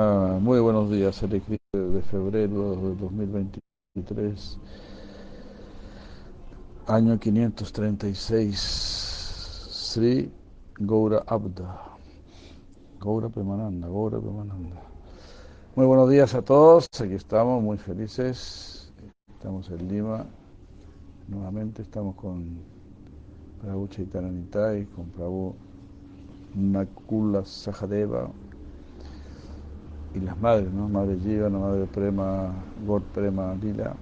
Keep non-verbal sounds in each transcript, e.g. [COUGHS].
Ah, muy buenos días, el eclipse de febrero de 2023, año 536, Sri Gaura Abda, Gaura Premananda, Gaura Premananda. Muy buenos días a todos, aquí estamos muy felices, estamos en Lima, nuevamente estamos con Prabhu Chaitanya con Prabhu Nakula Sahadeva, y las madres, ¿no? Madre Jiva, la madre Prema, God Prema Lila.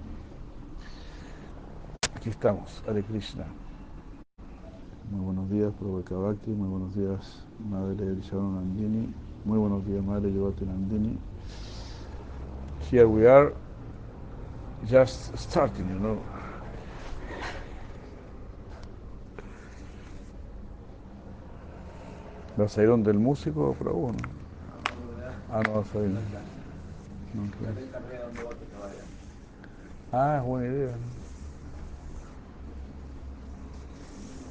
Aquí estamos, Hare Krishna. Muy buenos días, Prabhu muy buenos días, Madre Elisabeth Nandini, muy buenos días, Madre Yovati Nandini. Here we are, just starting, you know. ¿Vas a músico, Prabhu? ¿no? Ah, no, soy. No, claro. Ah, es buena idea.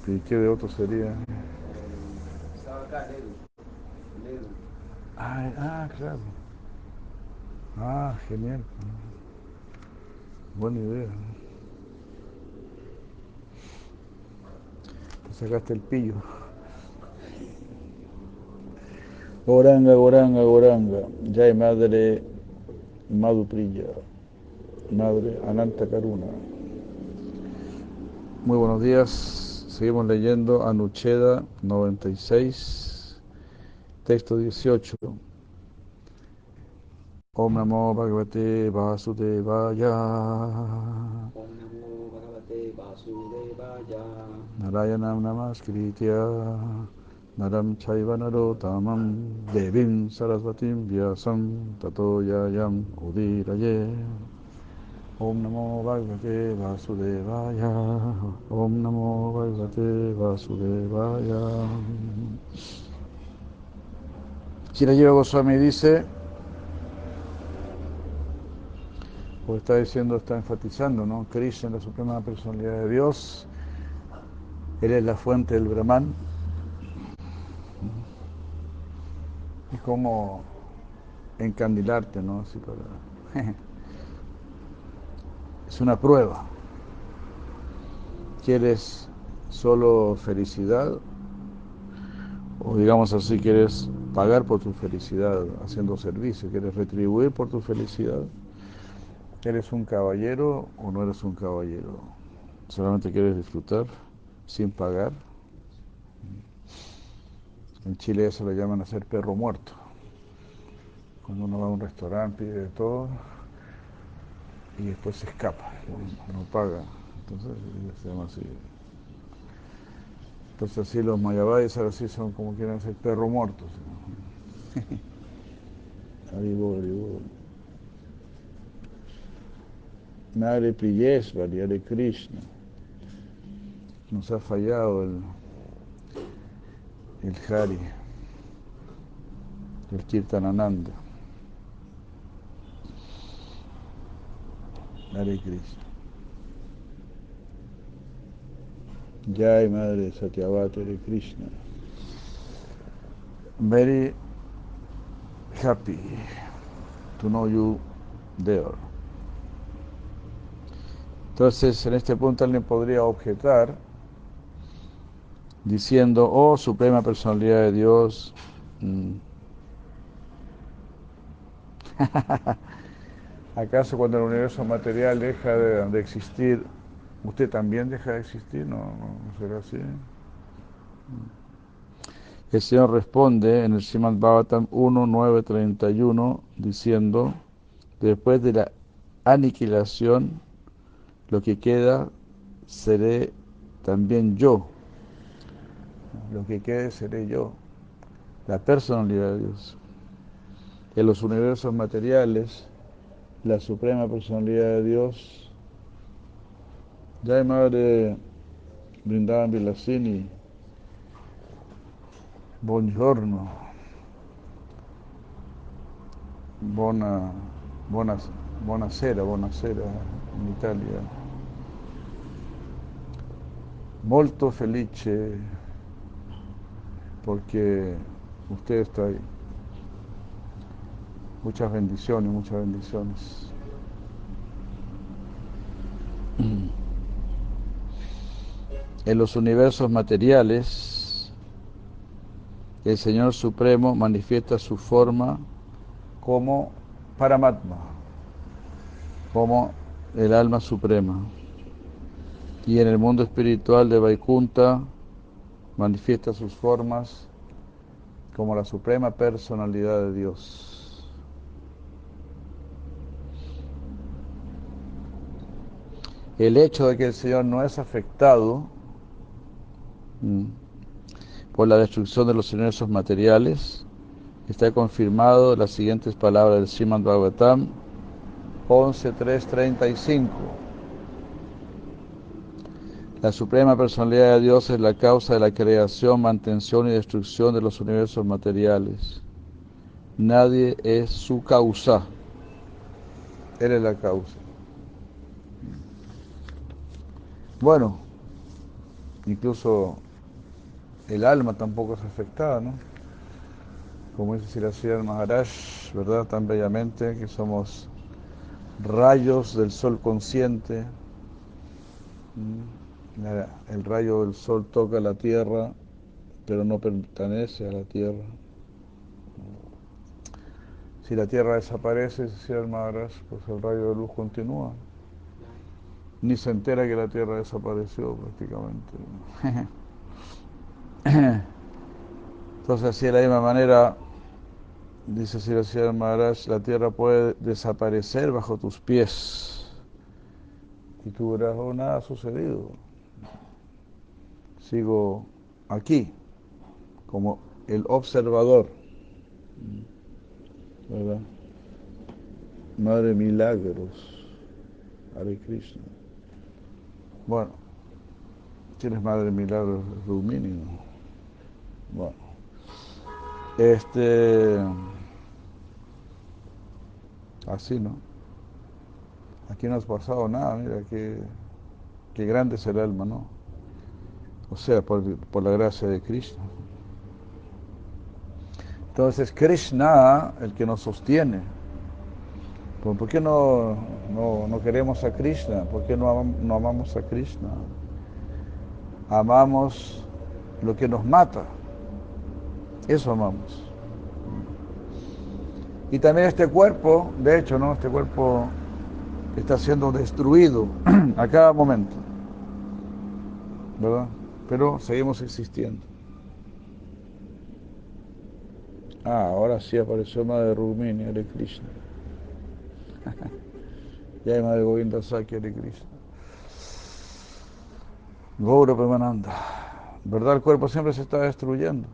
¿Y qué de otro sería? Ah, ah, claro. Ah, genial. Buena idea. Sacaste el pillo. Goranga, Goranga, Goranga, Jai Madre Madhupriya, Madre Ananta Karuna. Muy buenos días, seguimos leyendo Anucheda 96, texto 18. Om Namo Bhagavate Vasudevaya. Om Namo Naram Chaiva Narotamam Devim Sarasvatim Vyasam Tato Yayam Udiraye Om Namo Bhagavate Vasudevaya Om Namo Bhagavate Vasudevaya Shirajiva Goswami dice o está diciendo, está enfatizando, ¿no? Krishna, la suprema personalidad de Dios, Él es la fuente del Brahman, y cómo encandilarte, ¿no? Así para... [LAUGHS] es una prueba. ¿Quieres solo felicidad? O digamos así, ¿quieres pagar por tu felicidad haciendo servicio? ¿Quieres retribuir por tu felicidad? ¿Eres un caballero o no eres un caballero? ¿Solamente quieres disfrutar sin pagar? En Chile eso le llaman hacer perro muerto. Cuando uno va a un restaurante, pide de todo y después se escapa, no, no paga. Entonces se llama así. Entonces así los mayabáis ahora sí son como quieren ser perro muertos. [LAUGHS] Madre Priyesvari, Hare Krishna. Nos ha fallado el, el Hari, el Kirtanananda. Hare Krishna. Jai Madre Satyavati Hare Krishna. Very happy to know you there. Entonces, en este punto alguien podría objetar diciendo, oh Suprema Personalidad de Dios, [LAUGHS] ¿acaso cuando el universo material deja de, existir, usted también deja de existir? ¿No, no, será así? El Señor responde en el Srimad Bhagavatam 1.9.31 diciendo, después de la aniquilación, lo que queda seré también yo. Lo que quede seré yo, la personalidad de Dios. En los universos materiales, la suprema personalidad de Dios, ya madre Brindavan Vilasini, buongiorno, buona, buona, buonasera, buonasera in Italia. Molto felice porque usted está ahí. Muchas bendiciones, muchas bendiciones. En los universos materiales, el Señor Supremo manifiesta su forma como Paramatma, como el alma suprema. Y en el mundo espiritual de Vaikunta manifiesta sus formas como la suprema personalidad de Dios. El hecho de que el Señor no es afectado Mm. por la destrucción de los universos materiales. Está confirmado en las siguientes palabras del Srimad Bhagavatam 11.3.35. La Suprema Personalidad de Dios es la causa de la creación, mantención y destrucción de los universos materiales. Nadie es su causa. Él es la causa. Bueno, incluso el alma tampoco es afectada, ¿no? Como dice Siracía Maharaj, ¿verdad? Tan bellamente que somos rayos del sol consciente. Mm, el rayo del sol toca la tierra, pero no pertenece a la tierra. Si la tierra desaparece, decía el Maharaj, pues el rayo de luz continúa. Ni se entera que la tierra desapareció prácticamente. [LAUGHS] Entonces, así de la misma manera, dice Siracía Maharaj, la tierra puede desaparecer bajo tus pies. Y tú verás, oh, nada ha sucedido. Sigo aquí, como el observador. ¿Verdad? Madre milagros. Hare Krishna. Bueno, tienes madre milagros, Rumini, bueno, este, así, ¿no? Aquí no has pasado nada, mira, qué, qué grande es el alma, ¿no? O sea, por, la gracia de Krishna. Entonces, Krishna, el que nos sostiene. ¿Por qué no, no, queremos a Krishna? ¿Por qué no, no amamos a Krishna? Amamos lo que nos mata. Eso amamos. Y también este cuerpo, de hecho, ¿no? Este cuerpo está siendo destruido [CLEARS THROAT] a cada momento. ¿Verdad? Pero seguimos existiendo. Ah, ahora sí apareció Madre Rumini, Hare Krishna. [LAUGHS] ya hay Madre Govinda Saki, Hare Krishna. Gaura Pemananda. ¿Verdad? El cuerpo siempre se está destruyendo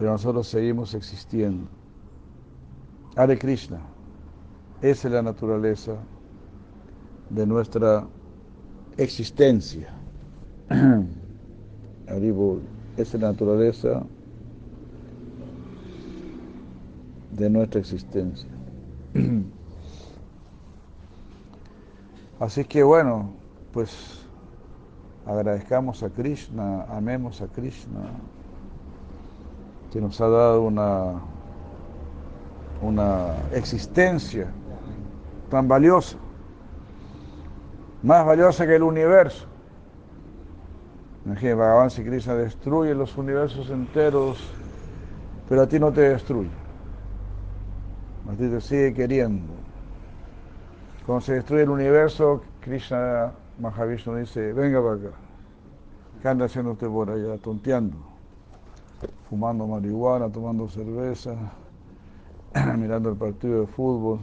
pero nosotros seguimos existiendo. Hare Krishna, esa es la naturaleza de nuestra existencia. [CLEARS THROAT] Haribol, esa es la naturaleza de nuestra existencia. [CLEARS THROAT] Así que bueno, pues agradezcamos a Krishna, amemos a Krishna que nos ha dado una, una existencia tan valiosa, más valiosa que el universo. Imagínate, Bhagavan si Krishna destruye los universos enteros, pero a ti no te destruye. A ti te sigue queriendo. Cuando se destruye el universo, Krishna Mahavishnu dice, venga para acá. ¿Qué anda haciendo usted por allá, tonteando? fumando marihuana, tomando cerveza, [CLEARS THROAT] mirando el partido de fútbol.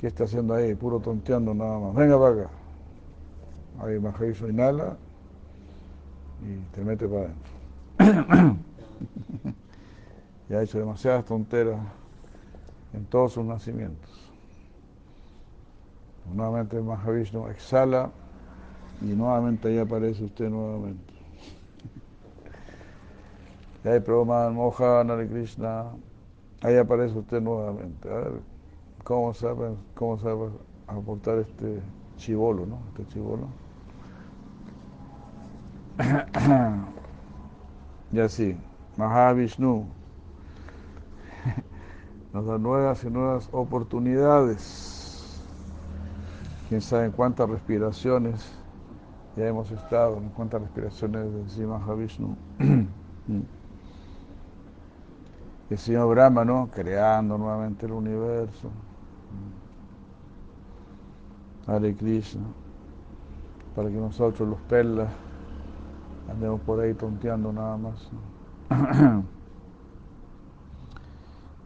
¿Qué está haciendo ahí? Puro tonteando nada más. Venga para acá. Ahí Mahavishu inhala y te mete para adentro. [COUGHS] y ha hecho demasiadas tonteras en todos sus nacimientos. Nuevamente Mahavishnu exhala y nuevamente ahí aparece usted nuevamente. [LAUGHS] Jai Prabhupada Mohan Hare Krishna. Ahí aparece usted nuevamente. A ver, ¿cómo sabe, cómo sabe aportar este chivolo, no? Este chivolo. [COUGHS] y así, Mahavishnu. [LAUGHS] nos da nuevas y nuevas oportunidades. Quién sabe en cuántas respiraciones ya hemos estado, en cuántas respiraciones de Mahavishnu. [COUGHS] el señor Brahma, ¿no? Creando nuevamente el universo. Hare Krishna. Para que nosotros los perlas andemos por ahí tonteando nada más. [CLEARS THROAT]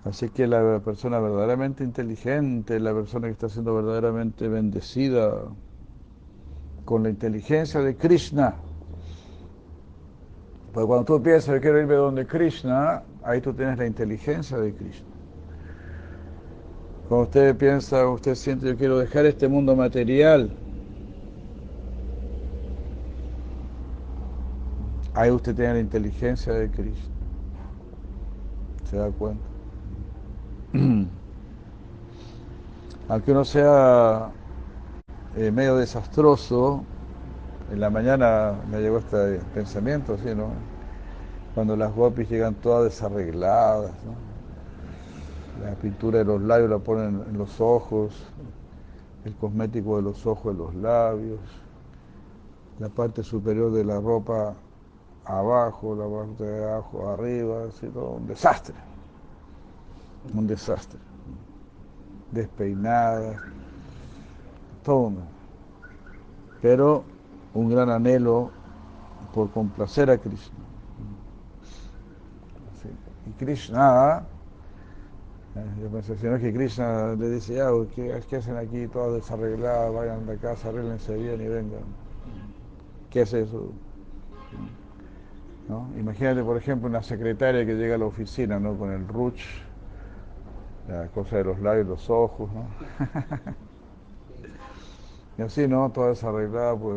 Así que la persona verdaderamente inteligente, la persona que está siendo verdaderamente bendecida con la inteligencia de Krishna, porque cuando tú piensas, yo quiero irme donde Krishna, ahí tú tienes la inteligencia de Krishna. Cuando usted piensa, usted siente, yo quiero dejar este mundo material, ahí usted tiene la inteligencia de Krishna. ¿Se da cuenta? [CLEARS THROAT] Aunque uno sea eh, medio desastroso, en la mañana me llegó este pensamiento, así, ¿no? Cuando las gopis llegan todas desarregladas, ¿no? La pintura de los labios la ponen en los ojos, el cosmético de los ojos en los labios, la parte superior de la ropa abajo, la parte de abajo arriba, así todo un desastre, un desastre, despeinadas, todo, pero un gran anhelo por complacer a Krishna. Y Krishna, yo pensé, si no es que Krishna le dice, ya, ¿qué, ¿qué, hacen aquí todas desarregladas? Vayan de casa, arreglense bien y vengan. ¿Qué es eso? ¿No? Imagínate, por ejemplo, una secretaria que llega a la oficina ¿no? con el ruch, la cosa de los labios, los ojos, ¿no? [LAUGHS] Y así, ¿no? Toda desarreglada, pues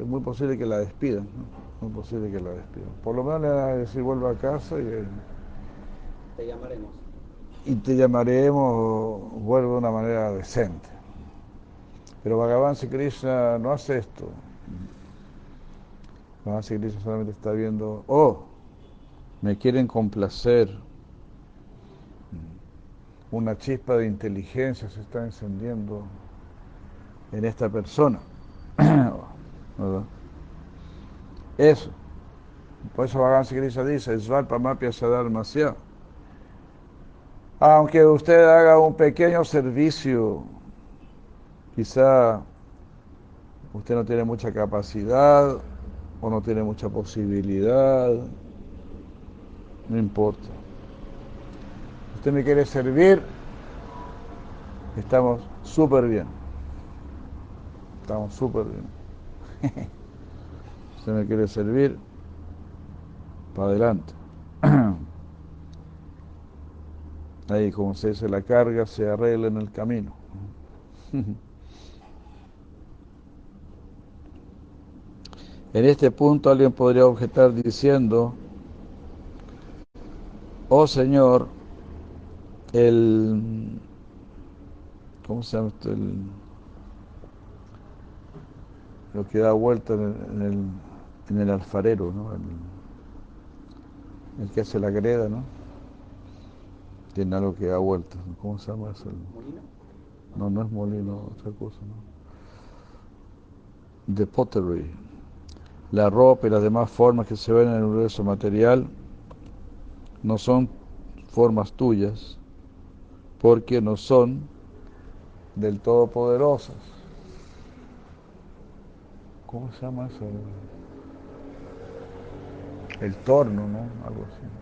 es muy posible que la despidan, ¿no? Muy posible que la despidan. Por lo menos le van a decir vuelva a casa y... Te llamaremos. Y te llamaremos, vuelve de una manera decente. Pero Bhagavan Sri Krishna no hace esto. Bhagavan Sri Krishna solamente está viendo, oh, me quieren complacer. Una chispa de inteligencia se está encendiendo en esta persona. [COUGHS] Eso. Por eso Bhagavan Krishna dice, Svarpamapya Sadharmasya. Aunque usted haga un pequeño servicio, quizá usted no tiene mucha capacidad o no tiene mucha posibilidad, no importa. Usted me quiere servir, estamos súper bien. Estamos súper bien. [LAUGHS] Se me quiere servir para adelante. [CLEARS THROAT] Ahí, como se dice, la carga se arregla en el camino. En este punto alguien podría objetar diciendo, oh Señor, el, ¿cómo se llama esto? El, lo que da vuelta en el, en el, alfarero, ¿no? El, que hace la greda, ¿no? Tiene algo que da vuelta. ¿Cómo se llama eso? ¿Molino? No, no es molino, otra cosa, ¿no? The pottery. La ropa y las demás formas que se ven en el universo material no son formas tuyas porque no son del Todopoderosas. ¿Cómo se llama eso? El torno, ¿no? Algo así.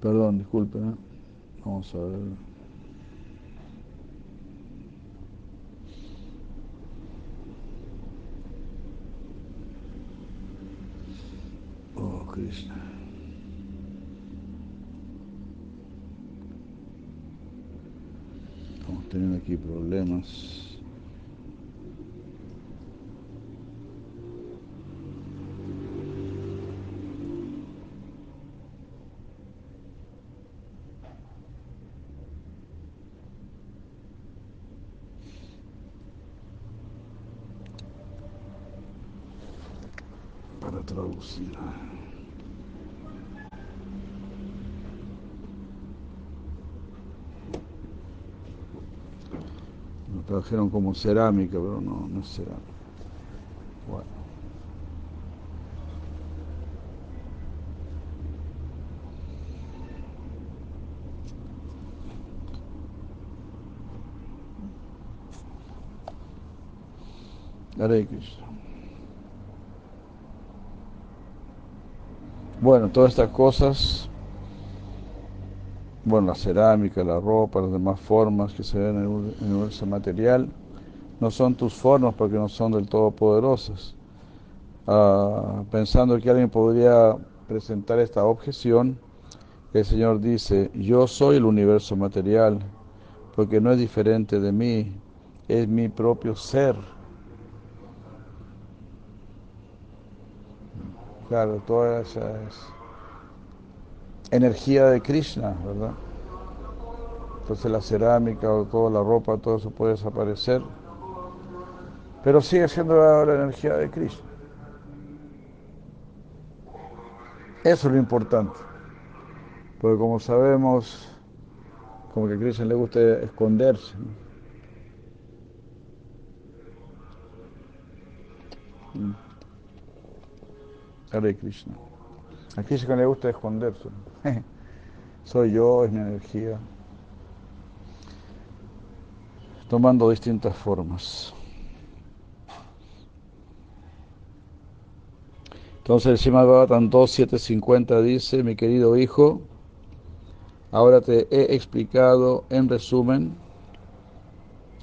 Perdón, disculpe. ¿eh? Vamos a ver. Krishna. Estamos teniendo aquí problemas. para traducir. Lo trajeron como cerámica, pero no, no es cerámica. Bueno. Bueno, todas estas cosas, bueno, la cerámica, la ropa, las demás formas que se ven en el universo material, no son tus formas porque no son del todo poderosas. Ah, pensando que alguien podría presentar esta objeción, el Señor dice, yo soy el universo material, porque no es diferente de mí, es mi propio ser. Claro, toda esa es energía de Krishna, ¿verdad? Entonces la cerámica o toda la ropa, todo eso puede desaparecer, pero sigue siendo la, la energía de Krishna. Eso es lo importante, porque como sabemos, como que a Krishna le gusta esconderse. ¿no? Hare Krishna. A Krishna le gusta esconderse. [LAUGHS] Soy yo, es mi energía. Tomando distintas formas. Entonces el Srimad Bhagavatam 2.750 dice, mi querido hijo, ahora te he explicado en resumen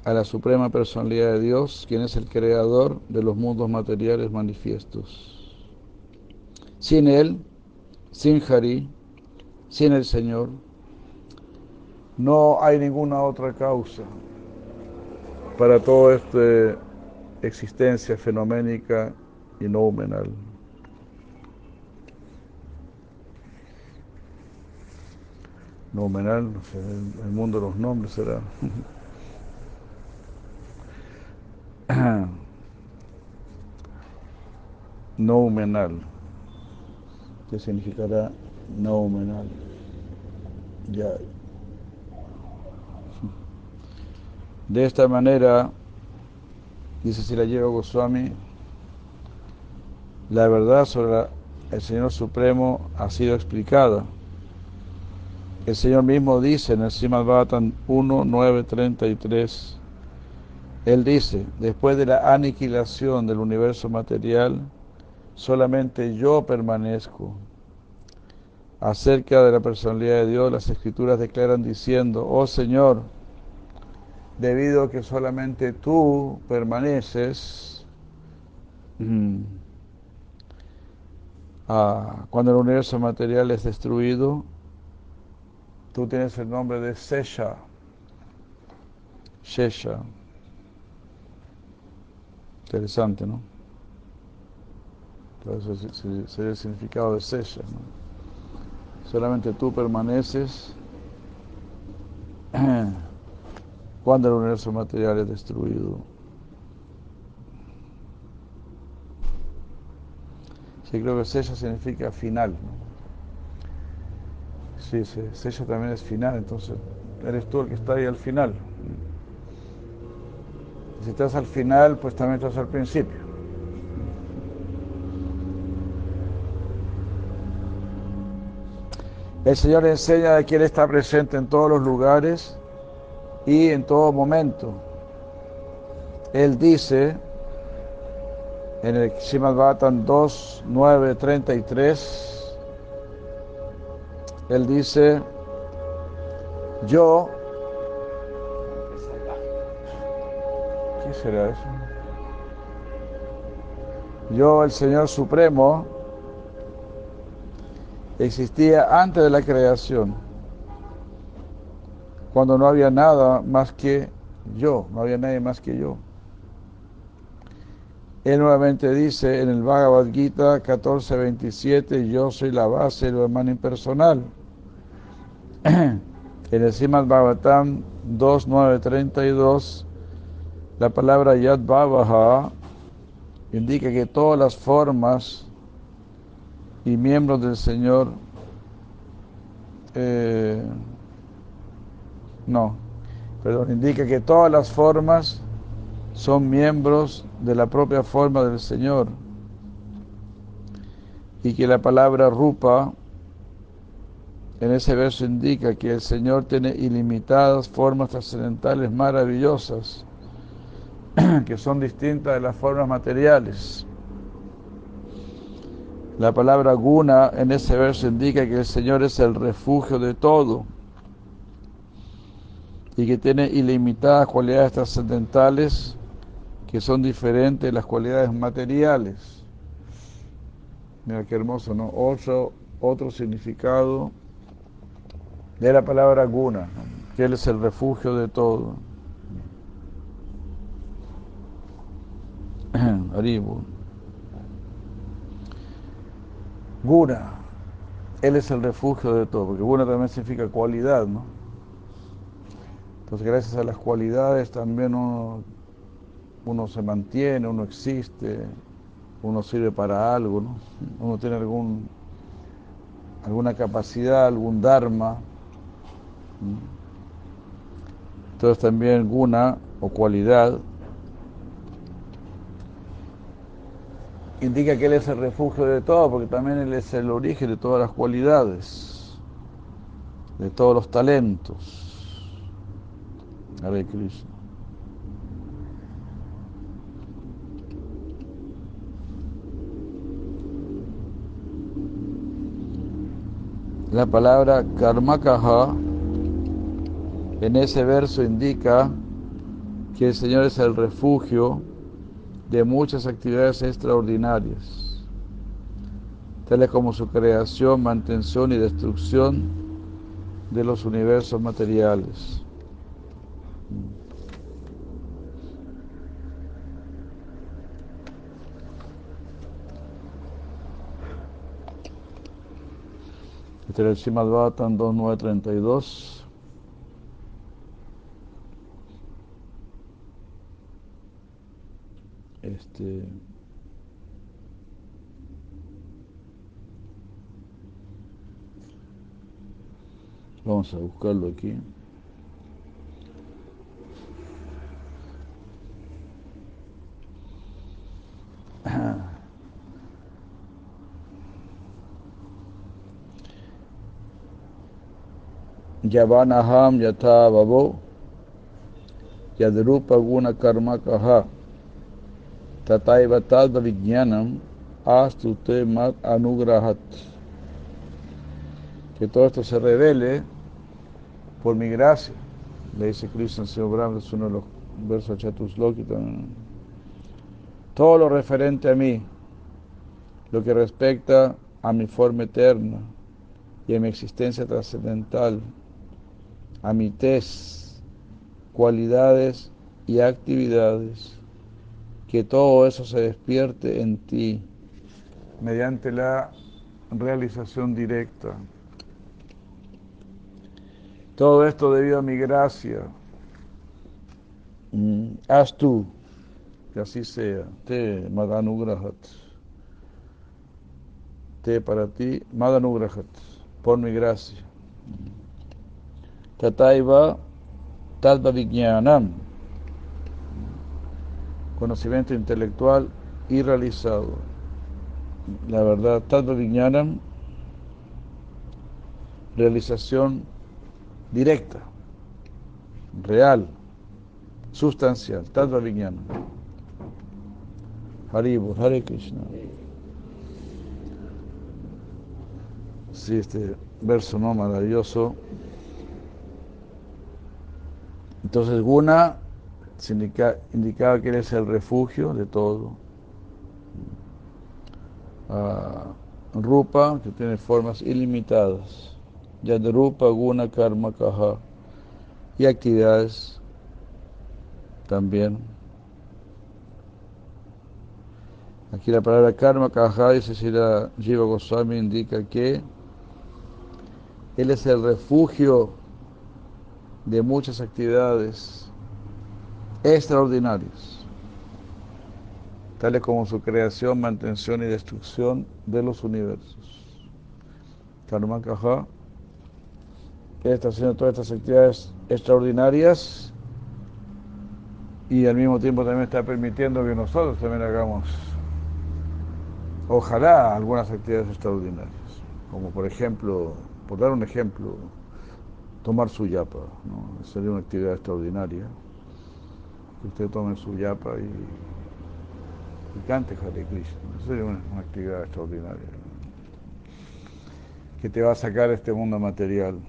a la Suprema Personalidad de Dios, quien es el creador de los mundos materiales manifiestos. Sin Él, sin Hari, sin el Señor, no hay ninguna otra causa para toda esta existencia fenoménica y noumenal. Noumenal, no sé, el mundo de los nombres será. [LAUGHS] Noumenal. ¿Qué significará noumenal? Ya. De esta manera, dice si la Goswami, la verdad sobre el Señor Supremo ha sido explicada. El Señor mismo dice en el Srimad Bhattan 1, 9, 33, Él dice, después de la aniquilación del universo material, solamente yo permanezco. Acerca de la personalidad de Dios, las escrituras declaran diciendo, oh Señor, debido a que solamente tú permaneces, mm, ah, cuando el universo material es destruido, tú tienes el nombre de Sesha, Shesha. Interesante, ¿no? Entonces sería el significado de. ¿no? Solamente tú permaneces [CLEARS THROAT] cuando el universo material es destruido. Sí, creo que Sesha significa final. ¿no? Sí, Sesha también es final, entonces eres tú el que está ahí al final. Si estás al final, pues también estás al principio. El Señor enseña que Él está presente en todos los lugares y en todo momento. Él dice en el Srimad Bhattan 2, 9, 33, Él dice, yo, ¿qué será eso? Yo, el Señor Supremo, existía antes de la creación, cuando no había nada más que yo, no había nadie más que yo. Él nuevamente dice en el Bhagavad Gita 14:27, yo soy la base del hermano impersonal. [CLEARS THROAT] en el Srimad Bhagavatam 2.9.32, la palabra Yad Bhavaha indica que todas las formas y miembros del Señor, eh, no, perdón, indica que todas las formas son miembros de la propia forma del Señor y que la palabra rupa en ese verso indica que el Señor tiene ilimitadas formas trascendentales maravillosas [CLEARS THROAT] que son distintas de las formas materiales. La palabra guna en ese verso indica que el Señor es el refugio de todo y que tiene ilimitadas cualidades trascendentales que son diferentes de las cualidades materiales. Mira qué hermoso, ¿no? Otro, otro significado de la palabra guna, que Él es el refugio de todo. [CLEARS THROAT] Aribu. Guna, Él es el refugio de todo, porque Guna también significa cualidad, ¿no? Entonces gracias a las cualidades también uno, uno se mantiene, uno existe, uno sirve para algo, ¿no? Uno tiene algún, alguna capacidad, algún dharma. Entonces también guna o cualidad indica que Él es el refugio de todo, porque también Él es el origen de todas las cualidades, de todos los talentos. Hare Krishna. La palabra karmakaha en ese verso indica que el Señor es el refugio de muchas actividades extraordinarias, tales como su creación, mantención y destrucción de los universos materiales. Este es el Srimad 2932. Este, vamos a buscarlo aquí. [CLEARS THROAT] Yavanaham yatha babo yadrupa guna karma kaha tataiva tadva vijnanam astute mat anugrahat. Que todo esto se revele por mi gracia, le dice Krishna Señor Brahma, es uno de los versos Chatusloki también. Todo lo referente a mí, lo que respecta a mi forma eterna y a mi existencia trascendental, a mi tez, cualidades y actividades, que todo eso se despierte en ti mediante la realización directa. Todo esto debido a mi gracia. Mm, haz tú que así sea. Te Madanugrahat. Te para ti Madanugrahat. Por mi gracia. Tataiva Tadva Vijnanam conocimiento intelectual y realizado. La verdad, Tattva Vijnanam, realización directa, real, sustancial, Tattva Vijnanam. Haribo, Hare Krishna. Sí, este verso no maravilloso. Entonces, Guna indicaba que eres el refugio de todo. Uh, rupa, que tiene formas ilimitadas. Yadrupa, Guna, Karma, Kaha. Y actividades también. Aquí la palabra karma, kaha, dice si la Jiva Goswami indica que él es el refugio de muchas actividades extraordinarias, tales como su creación, mantención y destrucción de los universos. Karma Kaha está haciendo todas estas actividades extraordinarias y al mismo tiempo también está permitiendo que nosotros también hagamos, ojalá, algunas actividades extraordinarias, como por ejemplo, por dar un ejemplo, tomar su yapa, ¿no? sería una actividad extraordinaria, que usted tome su yapa y, cante Hare Krishna, sería una, una actividad extraordinaria, que te va a sacar este mundo material.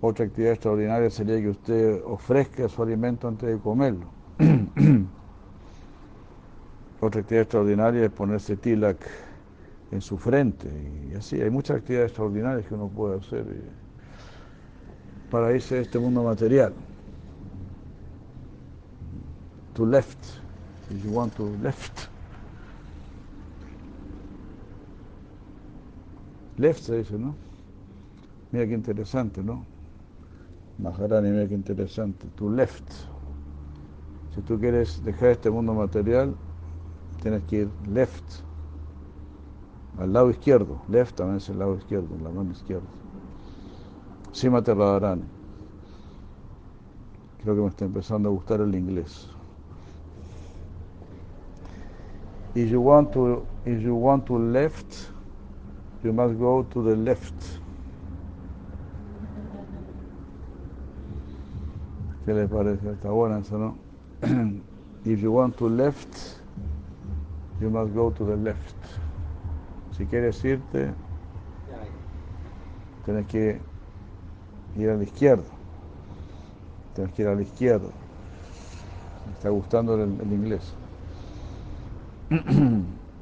Otra actividad extraordinaria sería que usted ofrezca su alimento antes de comerlo. [CLEARS THROAT] Otra actividad extraordinaria es ponerse tilak en su frente. Y así, hay muchas actividades extraordinarias que uno puede hacer eh, para irse de este mundo material. To left, if you want to left. Left se dice, ¿no? Mira qué interesante, ¿no? Maharani, mira qué interesante. To left. Si tú quieres dejar este mundo material, tienes que ir left. Al lado izquierdo. Left también es el lado izquierdo, la mano izquierda. Simate Radharani. Creo que me está empezando a gustar el inglés. If you want to, if you want to left, you must go to the left. ¿Qué le parece? Está buena eso, ¿no? [CLEARS THROAT] If you want to left, you must go to the left. Si quieres irte, tienes que ir a la izquierda. Tienes que ir a la izquierda. Me está gustando el, el inglés.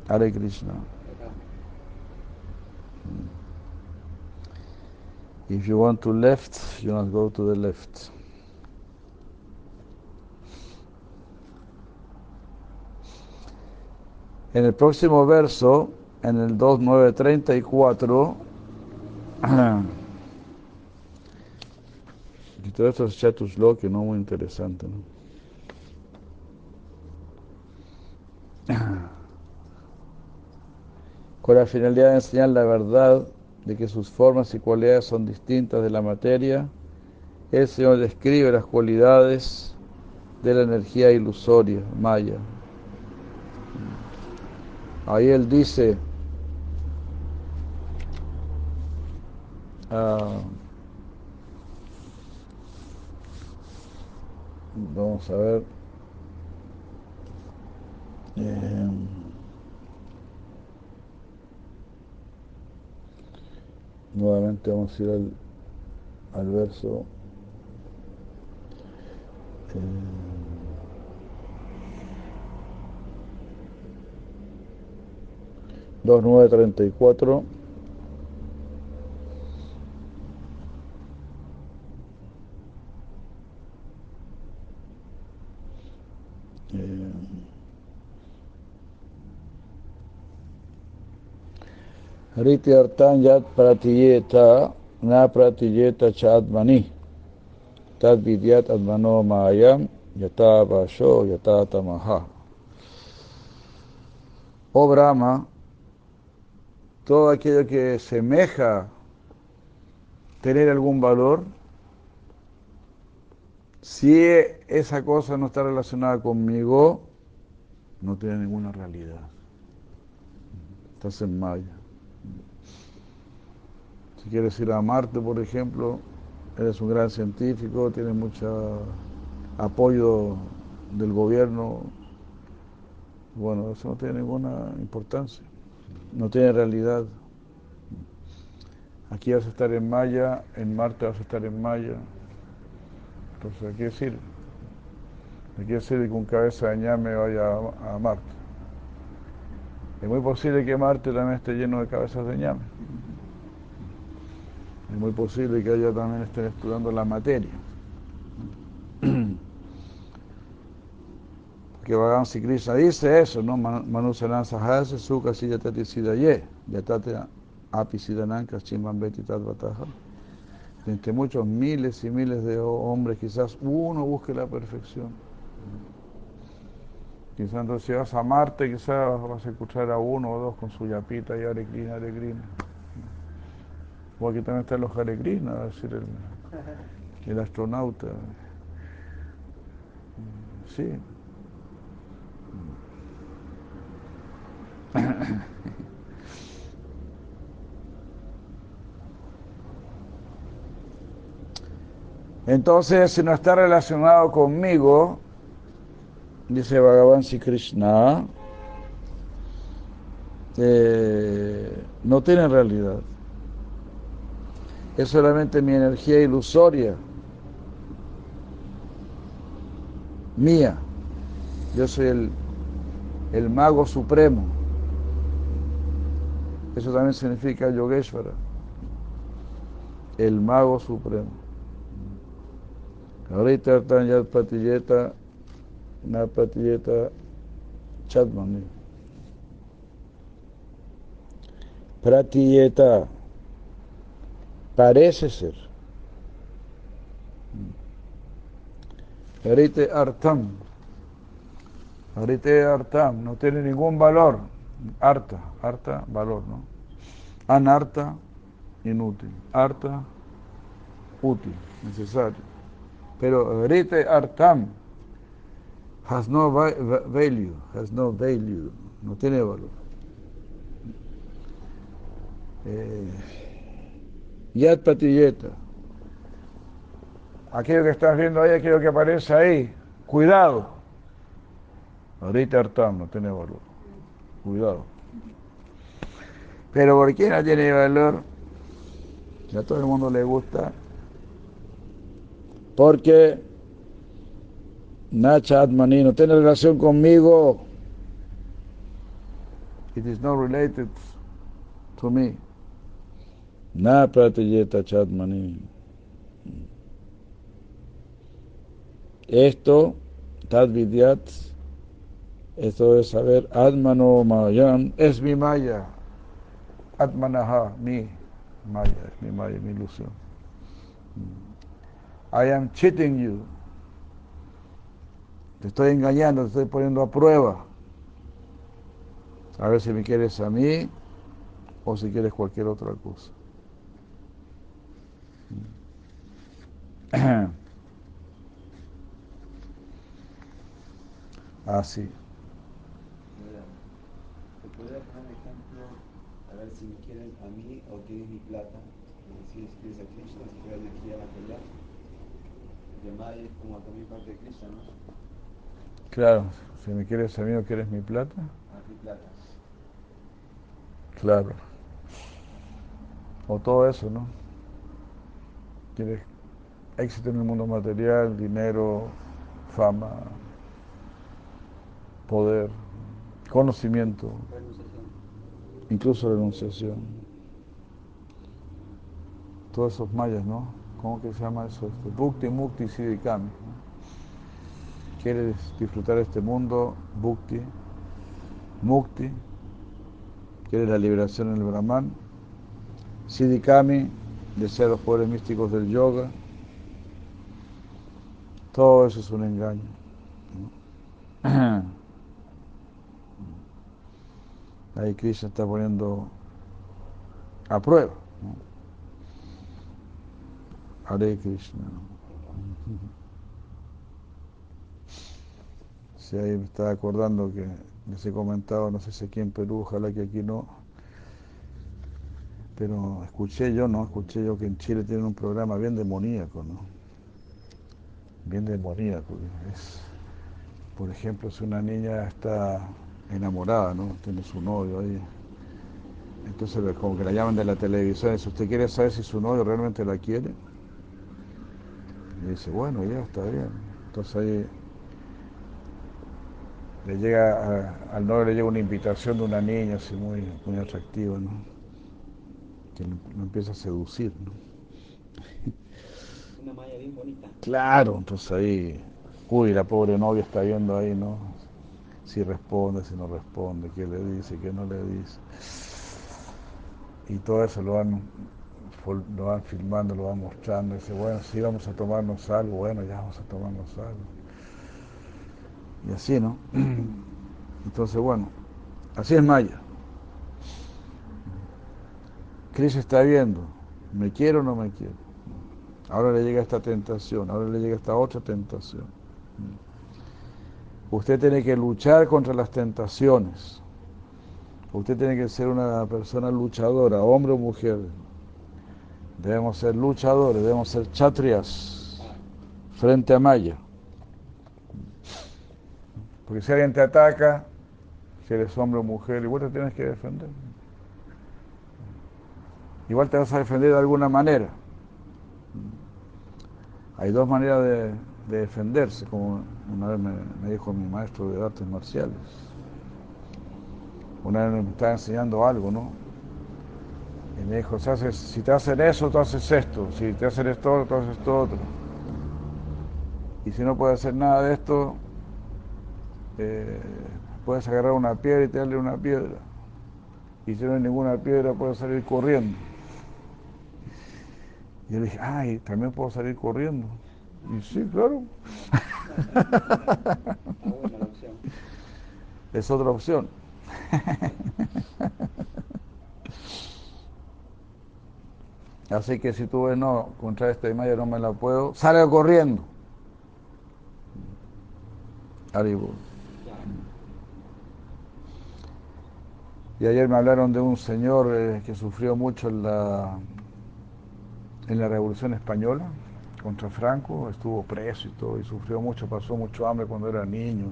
Hare Krishna. If you want to left, you must go to the left. En el próximo verso, en el 2934, [CLEARS THROAT] y todo esto es Chatuslok, no muy interesante, ¿no? Con la finalidad de enseñar la verdad de que sus formas y cualidades son distintas de la materia, el Señor describe las cualidades de la energía ilusoria, maya. Ahí él dice, ah, vamos a ver, eh, nuevamente vamos a ir al, al verso. eh, dos nueve treinta y cuatro Riti artan yat pratiyeta na pratiyeta chadmani tad vidyat admano mayam yata vasho yata tamaha Oh Brahma, todo aquello que semeja tener algún valor, si esa cosa no está relacionada conmigo, no tiene ninguna realidad. Estás en Maya. Si quieres ir a Marte, por ejemplo, eres un gran científico, tienes mucho apoyo del gobierno, bueno, eso no tiene ninguna importancia, no tiene realidad. Aquí vas a estar en Maya, en Marte vas a estar en Maya. Entonces, ¿a qué sirve? ¿A qué sirve que un cabeza de ñame vaya a, a Marte? Es muy posible que Marte también esté lleno de cabezas de ñame. Es muy posible que allá también estén estudiando la materia. [CLEARS THROAT] porque Bhagavan Sri Krishna dice eso, ¿no? Manusanan sahasa sukha siyatati sidaye, yatate apisidananka chimbambeti tadvataha. Entre muchos miles y miles de hombres, quizás uno busque la perfección. Quizás entonces si vas a Marte, quizás vas a escuchar a uno o dos con su yapita y aregrina, aregrina. O aquí también están los aregrinas, a decir el, el astronauta. Sí. Entonces, si no está relacionado conmigo, dice Bhagavan Sri Krishna, eh, no tiene realidad. Es solamente mi energía ilusoria, mía. Yo soy el, el mago supremo. Eso también significa Yogeshvara, el mago supremo. Ahorita están ya patilleta, una patilleta chatmani. Parece ser. Ahorita artam. Ahorita artam no tiene ningún valor. Arta, arta, valor, ¿no? Anarta, inútil. Arta, útil, necesario. Pero Rite Artam has no value, has no value, no tiene valor. Eh, Yat Patilleta. Aquello que estás viendo ahí, aquello que aparece ahí, cuidado. Rite Artam no tiene valor. Cuidado. Pero ¿por qué no tiene valor? Que a todo el mundo le gusta porque Nacha Atmani no tiene relación conmigo. It is not related to me. Na pratiyeta chatmani. Esto, tad vidyat, esto es saber, Atmano Mayan, es mi maya. Atmanaha, mi maya, es mi maya, mi ilusión. I am cheating you. Te estoy engañando, te estoy poniendo a prueba. A ver si me quieres a mí o si quieres cualquier otra cosa. [CLEARS THROAT] Así. ¿Te podría poner un ejemplo? A ver si me quieren a mí o quieres mi plata. Si quieres a Krishna, si quieres energía a la Yamai es como también parte de Krishna, ¿no? Claro, si me quieres a mí o quieres mi plata. A mi plata. Claro. O todo eso, ¿no? Quieres éxito en el mundo material, dinero, fama, poder, conocimiento, incluso renunciación. Todos esos mayas, ¿no? ¿cómo que se llama eso? Este, Bhukti, Mukti, Siddhikami. ¿Quieres disfrutar este mundo? Bhukti, Mukti. ¿Quieres la liberación en el Brahman? Siddhikami, desea los poderes místicos del yoga. Todo eso es un engaño. [CLEARS THROAT] Ahí Krishna está poniendo a prueba. Hare Krishna. Sí, [LAUGHS] ahí me estaba acordando que les he comentado, no sé si aquí en Perú, ojalá que aquí no, pero escuché yo, ¿no? Escuché yo que en Chile tienen un programa bien demoníaco, ¿no? Bien demoníaco. Es, por ejemplo, si una niña está enamorada, ¿no? Tiene su novio ahí. Entonces, como que la llaman de la televisión, si usted quiere saber si su novio realmente la quiere, y dice, bueno, ya está bien. Entonces ahí le llega al novio le llega una invitación de una niña así muy, muy atractiva, ¿no? Que lo, empieza a seducir. Claro, entonces ahí, uy, la pobre novia está viendo ahí, ¿no? si responde, si no responde, qué le dice, qué no le dice. Y todo eso lo van, lo van filmando, lo van mostrando. dice, bueno, si vamos a tomarnos algo, bueno, ya vamos a tomarnos algo. Y así, ¿no? [CLEARS THROAT] Entonces, bueno, así es Maya. Cris está viendo, ¿me quiero o no me quiero? Ahora le llega esta tentación, ahora le llega esta otra tentación. Usted tiene que luchar contra las tentaciones. Usted tiene que ser una persona luchadora, hombre o mujer. Debemos ser luchadores, debemos ser chatrias frente a Maya. Porque si alguien te ataca, si eres hombre o mujer, igual te tienes que defender. Igual te vas a defender de alguna manera. Hay dos maneras de, defenderse, como una vez me, dijo mi maestro de artes marciales. Una vez me estaba enseñando algo, ¿no? Y me dijo, si te hacen eso, tú haces esto. Si te hacen esto, tú haces esto otro. Y si no puedes hacer nada de esto, eh, puedes agarrar una piedra y tirarle una piedra. Y si no hay ninguna piedra, puedes salir corriendo. Y yo le dije, ay, también puedo salir corriendo. Y sí, claro. [LAUGHS] es otra opción. [LAUGHS] Así que si tú ves, no, contra esta imagen no me la puedo, salga corriendo. Y ayer me hablaron de un señor eh, que sufrió mucho en la en la Revolución Española contra Franco, estuvo preso y todo, y sufrió mucho, pasó mucho hambre cuando era niño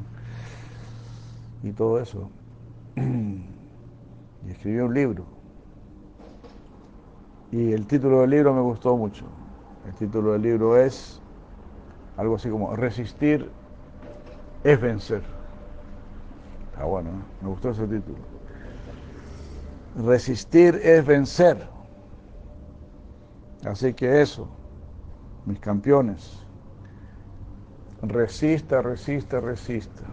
y todo eso. [CLEARS THROAT] Y escribió un libro. Y el título del libro me gustó mucho. El título del libro es algo así como Resistir es vencer. Está bueno, me gustó ese título. Resistir es vencer. Así que eso, mis campeones, resista, resista, resista.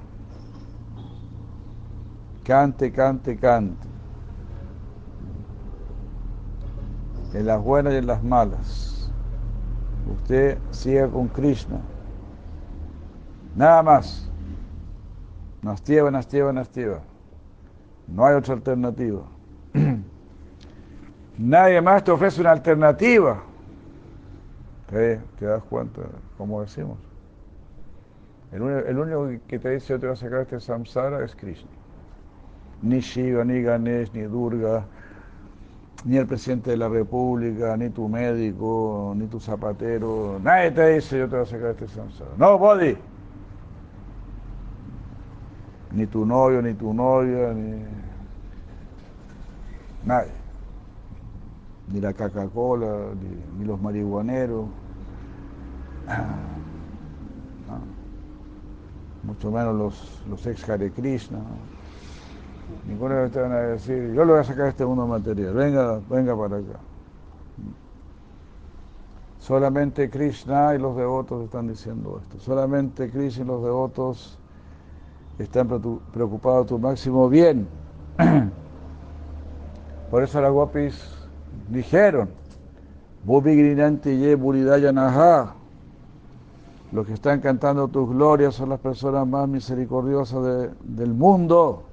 Cante, cante, cante. En las buenas y en las malas. Usted siga con Krishna. Nada más. Nastieva, Nastieva, Nastieva. No hay otra alternativa. [CLEARS THROAT] Nadie más te ofrece una alternativa. ¿Te, das cuenta? Como decimos. El, único que te dice yo te voy a sacar este samsara es Krishna. Ni Shiva, ni Ganesh, ni Durga, ni el presidente de la República, ni tu médico, ni tu zapatero. Nadie te dice yo te voy a sacar este samsara. No, body. Ni tu novio, ni tu novia, ni... Nadie ni la Coca-Cola, ni, los marihuaneros, [CLEARS THROAT] ah, mucho menos los, los ex Hare Krishna. Ninguno de te van a decir, yo le voy a sacar este mundo material, venga, venga para acá. Solamente Krishna y los devotos están diciendo esto. Solamente Krishna y los devotos están preocupados de tu máximo bien. [CLEARS THROAT] Por eso la guapis dijeron, los que están cantando tus glorias son las personas más misericordiosas del mundo.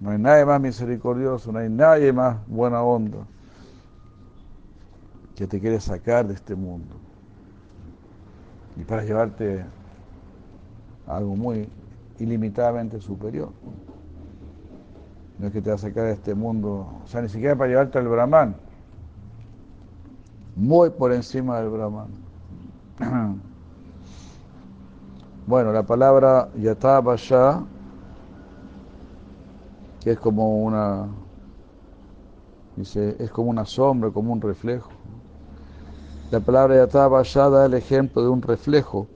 No hay nadie más misericordioso, no hay nadie más buena onda que te quiere sacar de este mundo. Y para llevarte a algo muy ilimitadamente superior. No es que te va a sacar de este mundo, o sea, ni siquiera para llevarte al Brahman. Muy por encima del Brahman. [CLEARS THROAT] Bueno, la palabra yatabaya, que es como una, dice, es como una sombra, como un reflejo. La palabra yatabaya da el ejemplo de un reflejo.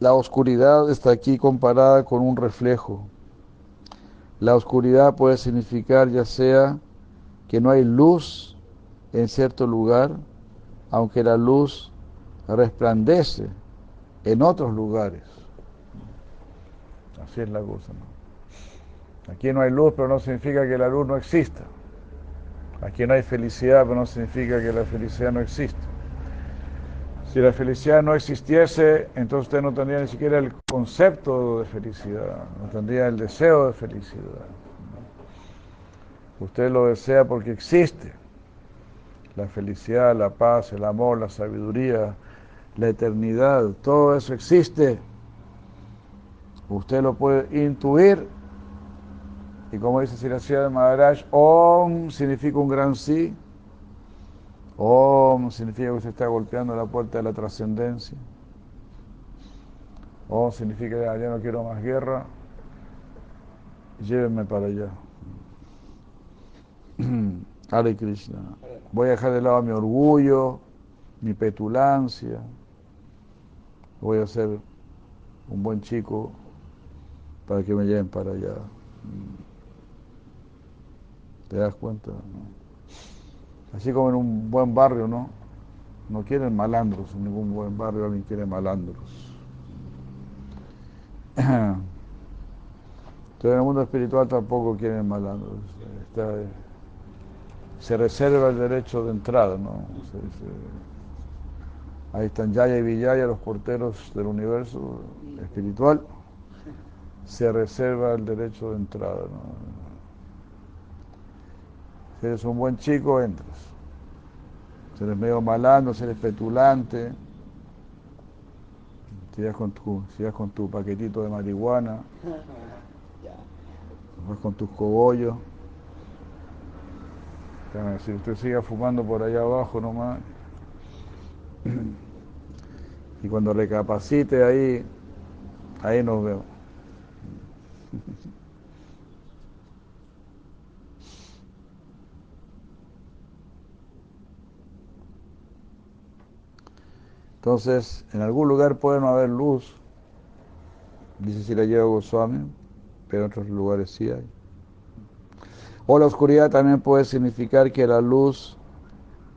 La oscuridad está aquí comparada con un reflejo. La oscuridad puede significar ya sea que no hay luz en cierto lugar, aunque la luz resplandece en otros lugares. Así es la cosa. ¿no? Aquí no hay luz, pero no significa que la luz no exista. Aquí no hay felicidad, pero no significa que la felicidad no exista. Si la felicidad no existiese, entonces usted no tendría ni siquiera el concepto de felicidad, no tendría el deseo de felicidad. Usted lo desea porque existe. La felicidad, la paz, el amor, la sabiduría, la eternidad, todo eso existe. Usted lo puede intuir. Y como dice Siracía de Maharaj, Om significa un gran sí. Om significa que usted está golpeando la puerta de la trascendencia. Om significa que ya no quiero más guerra. Llévenme para allá. [CLEARS THROAT] Hare Krishna. Voy a dejar de lado mi orgullo, mi petulancia. Voy a ser un buen chico para que me lleven para allá. ¿Te das cuenta? Así como en un buen barrio, ¿no? No quieren malandros, en ningún buen barrio alguien quiere malandros. [CLEARS THROAT] Entonces en el mundo espiritual tampoco quieren malandros. Está, se reserva el derecho de entrada, ¿no? ahí están Yaya y Villaya, los porteros del universo espiritual. Se reserva el derecho de entrada, ¿no? Si eres un buen chico, entras. Si eres medio malando, si eres petulante, si vas con tu, si con tu paquetito de marihuana, [LAUGHS] vas con tus cogollos. Si usted sigue fumando por allá abajo nomás, [CLEARS THROAT] y cuando recapacite ahí, ahí nos vemos. [LAUGHS] Entonces, en algún lugar puede no haber luz, dice si la lleva Goswami, pero en otros lugares sí hay. O la oscuridad también puede significar que la luz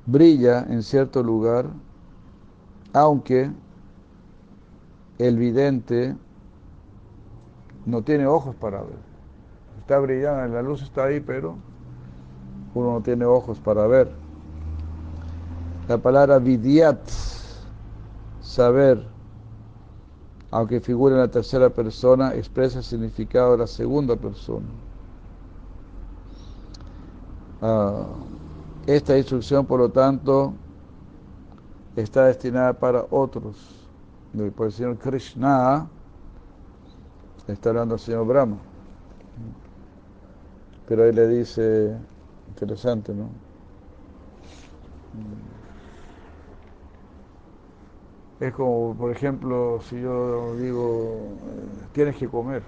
brilla en cierto lugar, aunque el vidente no tiene ojos para ver. Está brillando, la luz está ahí, pero uno no tiene ojos para ver. La palabra vidyat saber, aunque figure en la tercera persona, expresa el significado de la segunda persona. Ah, esta instrucción, por lo tanto, está destinada para otros. Por el Señor Krishna está hablando al Señor Brahma. Pero ahí le dice, interesante, ¿no? Es como, por ejemplo, si yo digo, eh, tienes que comer.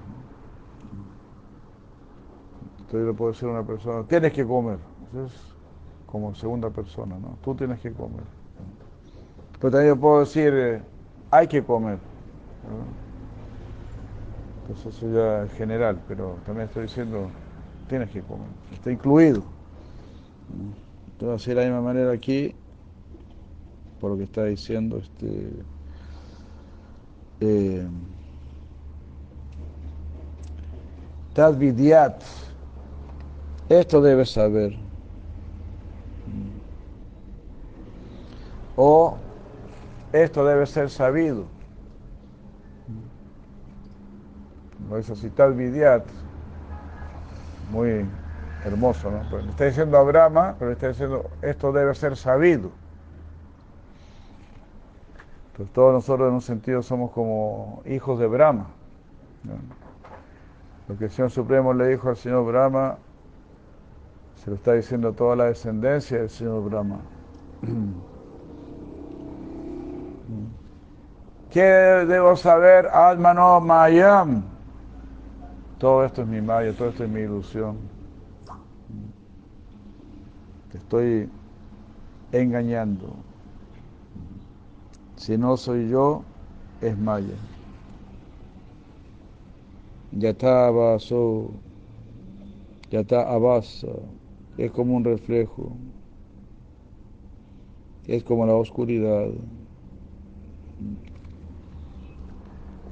Entonces le puedo decir a una persona, tienes que comer. Es como segunda persona, ¿no? Tú tienes que comer. Pero también puedo decir, eh, hay que comer. Entonces eso ya es general, pero también estoy diciendo, tienes que comer. Está incluido. Entonces, de la misma manera aquí, por lo que está diciendo este eh, esto debes saber. O esto debe ser sabido. No es así, Tadvidiat, muy hermoso, ¿no? Pero le está diciendo a Brahma, pero le está diciendo, esto debe ser sabido. Entonces todos nosotros en un sentido somos como hijos de Brahma. Lo que el Señor Supremo le dijo al Señor Brahma, se lo está diciendo a toda la descendencia del Señor Brahma. [CLEARS THROAT] ¿Qué debo saber? Almano Mayam. Todo esto es mi maya, todo esto es mi ilusión. Te estoy engañando. Si no soy yo, es Maya. Yata abaso, yata abasa, es como un reflejo, es como la oscuridad,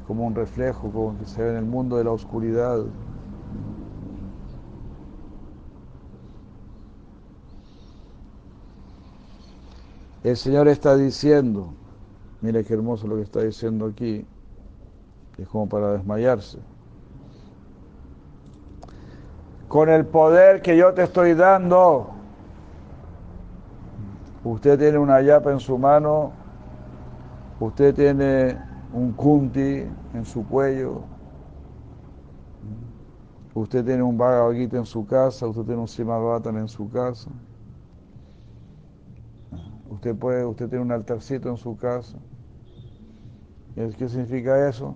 como un reflejo, como que se ve en el mundo de la oscuridad. El Señor está diciendo, mire qué hermoso lo que está diciendo aquí, es como para desmayarse. Con el poder que yo te estoy dando, usted tiene una yapa en su mano, usted tiene un kunti en su cuello, usted tiene un Bhagavad en su casa, usted tiene un Simabhatan en su casa. Usted puede, usted tiene un altarcito en su casa. ¿Qué significa eso?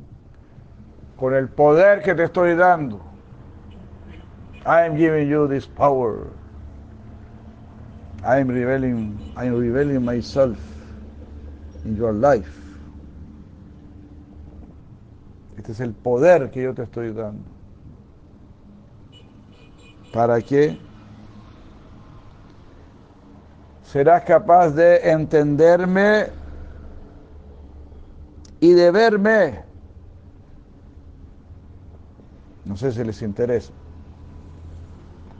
Con el poder que te estoy dando. I am giving you this power. I am revealing, I am revealing myself in your life. Este es el poder que yo te estoy dando. ¿Para qué? serás capaz de entenderme y de verme. No sé si les interesa.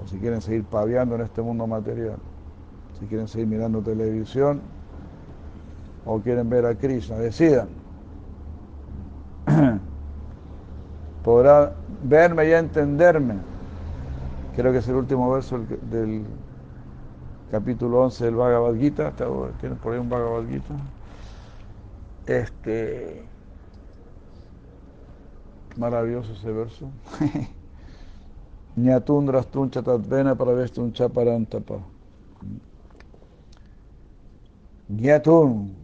O si quieren seguir paviando en este mundo material. Si quieren seguir mirando televisión. O quieren ver a Krishna. Decidan. [CLEARS THROAT] Podrá verme y entenderme. Creo que es el último verso del capítulo 11 del Bhagavad Gita, ¿tienen por ahí un Bhagavad Gita? Este, maravilloso ese verso. [LAUGHS] Nyatundras tuncha tatvena para un chaparantapa. Nyatun,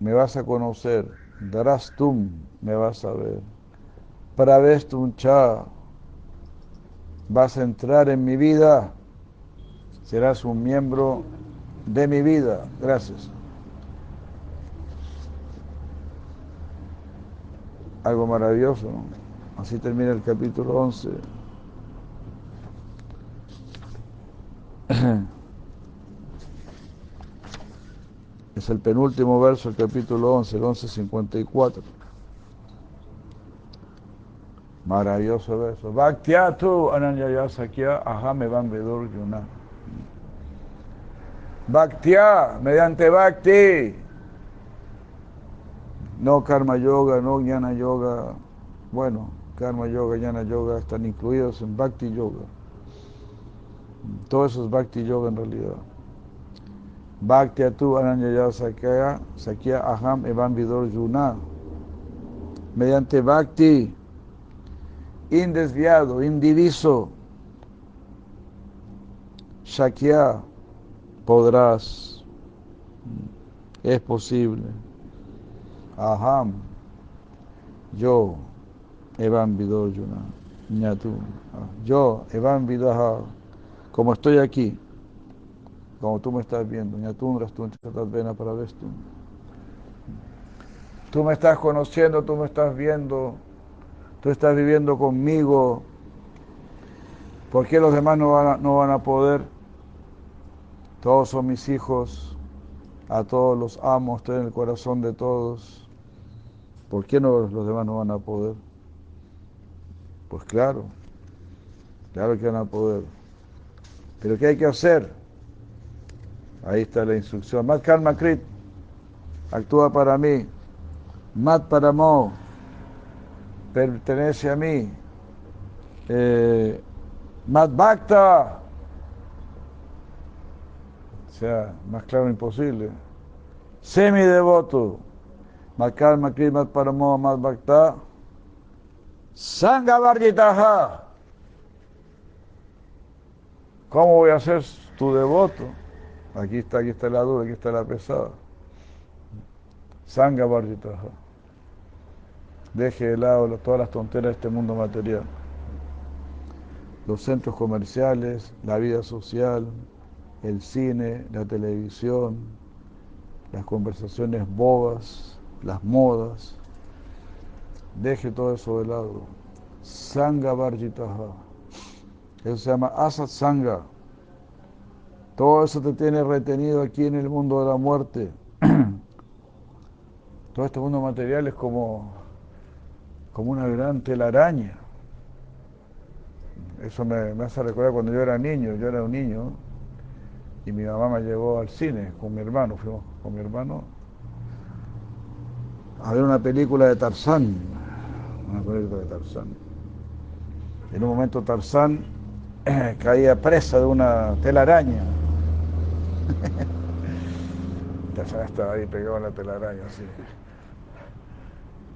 me vas a conocer. Darastum, me vas a ver. Para un cha, vas a entrar en mi vida serás un miembro de mi vida. Gracias. Algo maravilloso. Así termina el capítulo 11. [CLEARS THROAT] Es el penúltimo verso del capítulo 11, el 11.54. Maravilloso verso. Bhaktyatu ananyaya sakya aham evam vedur yuna. Bhaktya, mediante Bhakti. No Karma Yoga, no Jnana Yoga. Bueno, Karma Yoga, Jnana Yoga están incluidos en Bhakti Yoga. Todo eso es Bhakti Yoga en realidad. Bhakti Atu Ananyaya Sakya, Sakya Aham Evan Vidor Yuna. Mediante Bhakti, indesviado, indiviso, Shakya, podrás, es posible. Aham, yo, Evan Vidoyuna, Ñatu, yo, Evan Vidaha, como estoy aquí, como tú me estás viendo, Ñatun, Rastun, para tú. Tú me estás conociendo, tú me estás viendo, tú estás viviendo conmigo. ¿Por qué los demás no van no van a poder? Todos son mis hijos, a todos los amo, estoy en el corazón de todos. ¿Por qué no, los demás no van a poder? Pues claro, claro que van a poder. Pero ¿qué hay que hacer? Ahí está la instrucción. Mat Karma Krit, actúa para mí. Mat Paramo, pertenece a mí. Eh, Mat Bhakta, sea, más claro imposible. Semi devoto. Makar Makrimat Paramo Mat Bhakta. Sangha Varjitaha. ¿Cómo voy a ser tu devoto? Aquí está, aquí está la dura, aquí está la pesada. Sangha Varjitaha. Deje de lado todas las tonteras de este mundo material. Los centros comerciales, la vida social, el cine, la televisión, las conversaciones bobas, las modas. Deje todo eso de lado. Sangha Varjitaha. Eso se llama Asat Sangha. Todo eso te tiene retenido aquí en el mundo de la muerte. [CLEARS THROAT] todo este mundo material es como, como una gran telaraña. Eso me, me hace recordar cuando yo era niño, yo era un niño y mi mamá me llevó al cine con mi hermano, fuimos con mi hermano a ver una película de Tarzán, una película de Tarzán. En un momento Tarzán eh, caía presa de una telaraña. [LAUGHS] Tarzán estaba ahí pegado en la telaraña, así,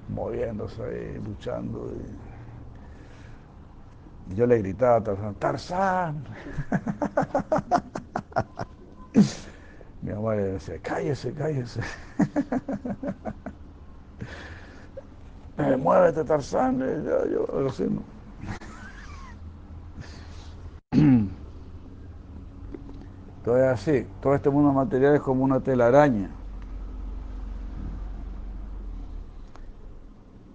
moviéndose ahí, luchando. Y yo le gritaba a Tarzán, ¡Tarzán! [LAUGHS] Mi mamá le decía, cállese, cállese. [LAUGHS] Muévete, Tarzán. Yo, yo, así, ¿no? Todo es así. Todo este mundo material es como una telaraña.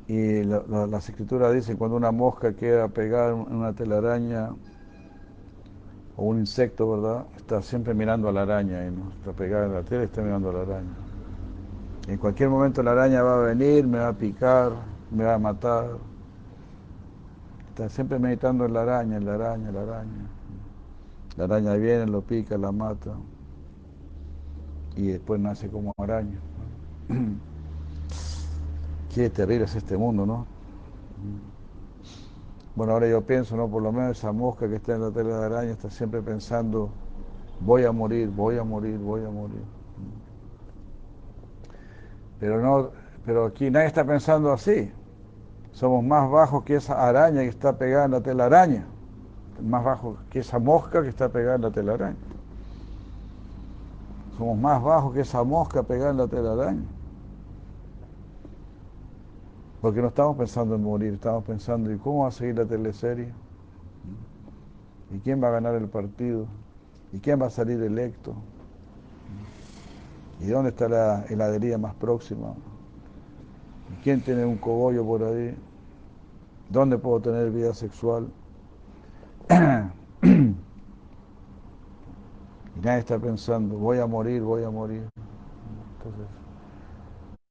Y la, la, las escrituras dicen cuando una mosca queda pegada en una telaraña o un insecto, ¿verdad? Está siempre mirando a la araña y no está pegada en la tela y está mirando a la araña. En cualquier momento la araña va a venir, me va a picar, me va a matar. Está siempre meditando en la araña, en la araña, en la araña. La araña viene, lo pica, la mata y después nace como araña. [CLEARS THROAT] Qué terrible es este mundo, ¿no? Bueno, ahora yo pienso, ¿no? Por lo menos esa mosca que está en la tela de araña está siempre pensando, voy a morir, voy a morir, voy a morir. Pero no, pero aquí nadie está pensando así. Somos más bajos que esa araña que está pegada en la telaraña. Más bajos que esa mosca que está pegada en la telaraña. Somos más bajos que esa mosca pegada en la telaraña. Porque no estamos pensando en morir, estamos pensando en cómo va a seguir la teleserie, y quién va a ganar el partido, y quién va a salir electo, y dónde está la heladería más próxima, quién tiene un cogollo por ahí, dónde puedo tener vida sexual. [CLEARS THROAT] y nadie está pensando, voy a morir, voy a morir. Entonces,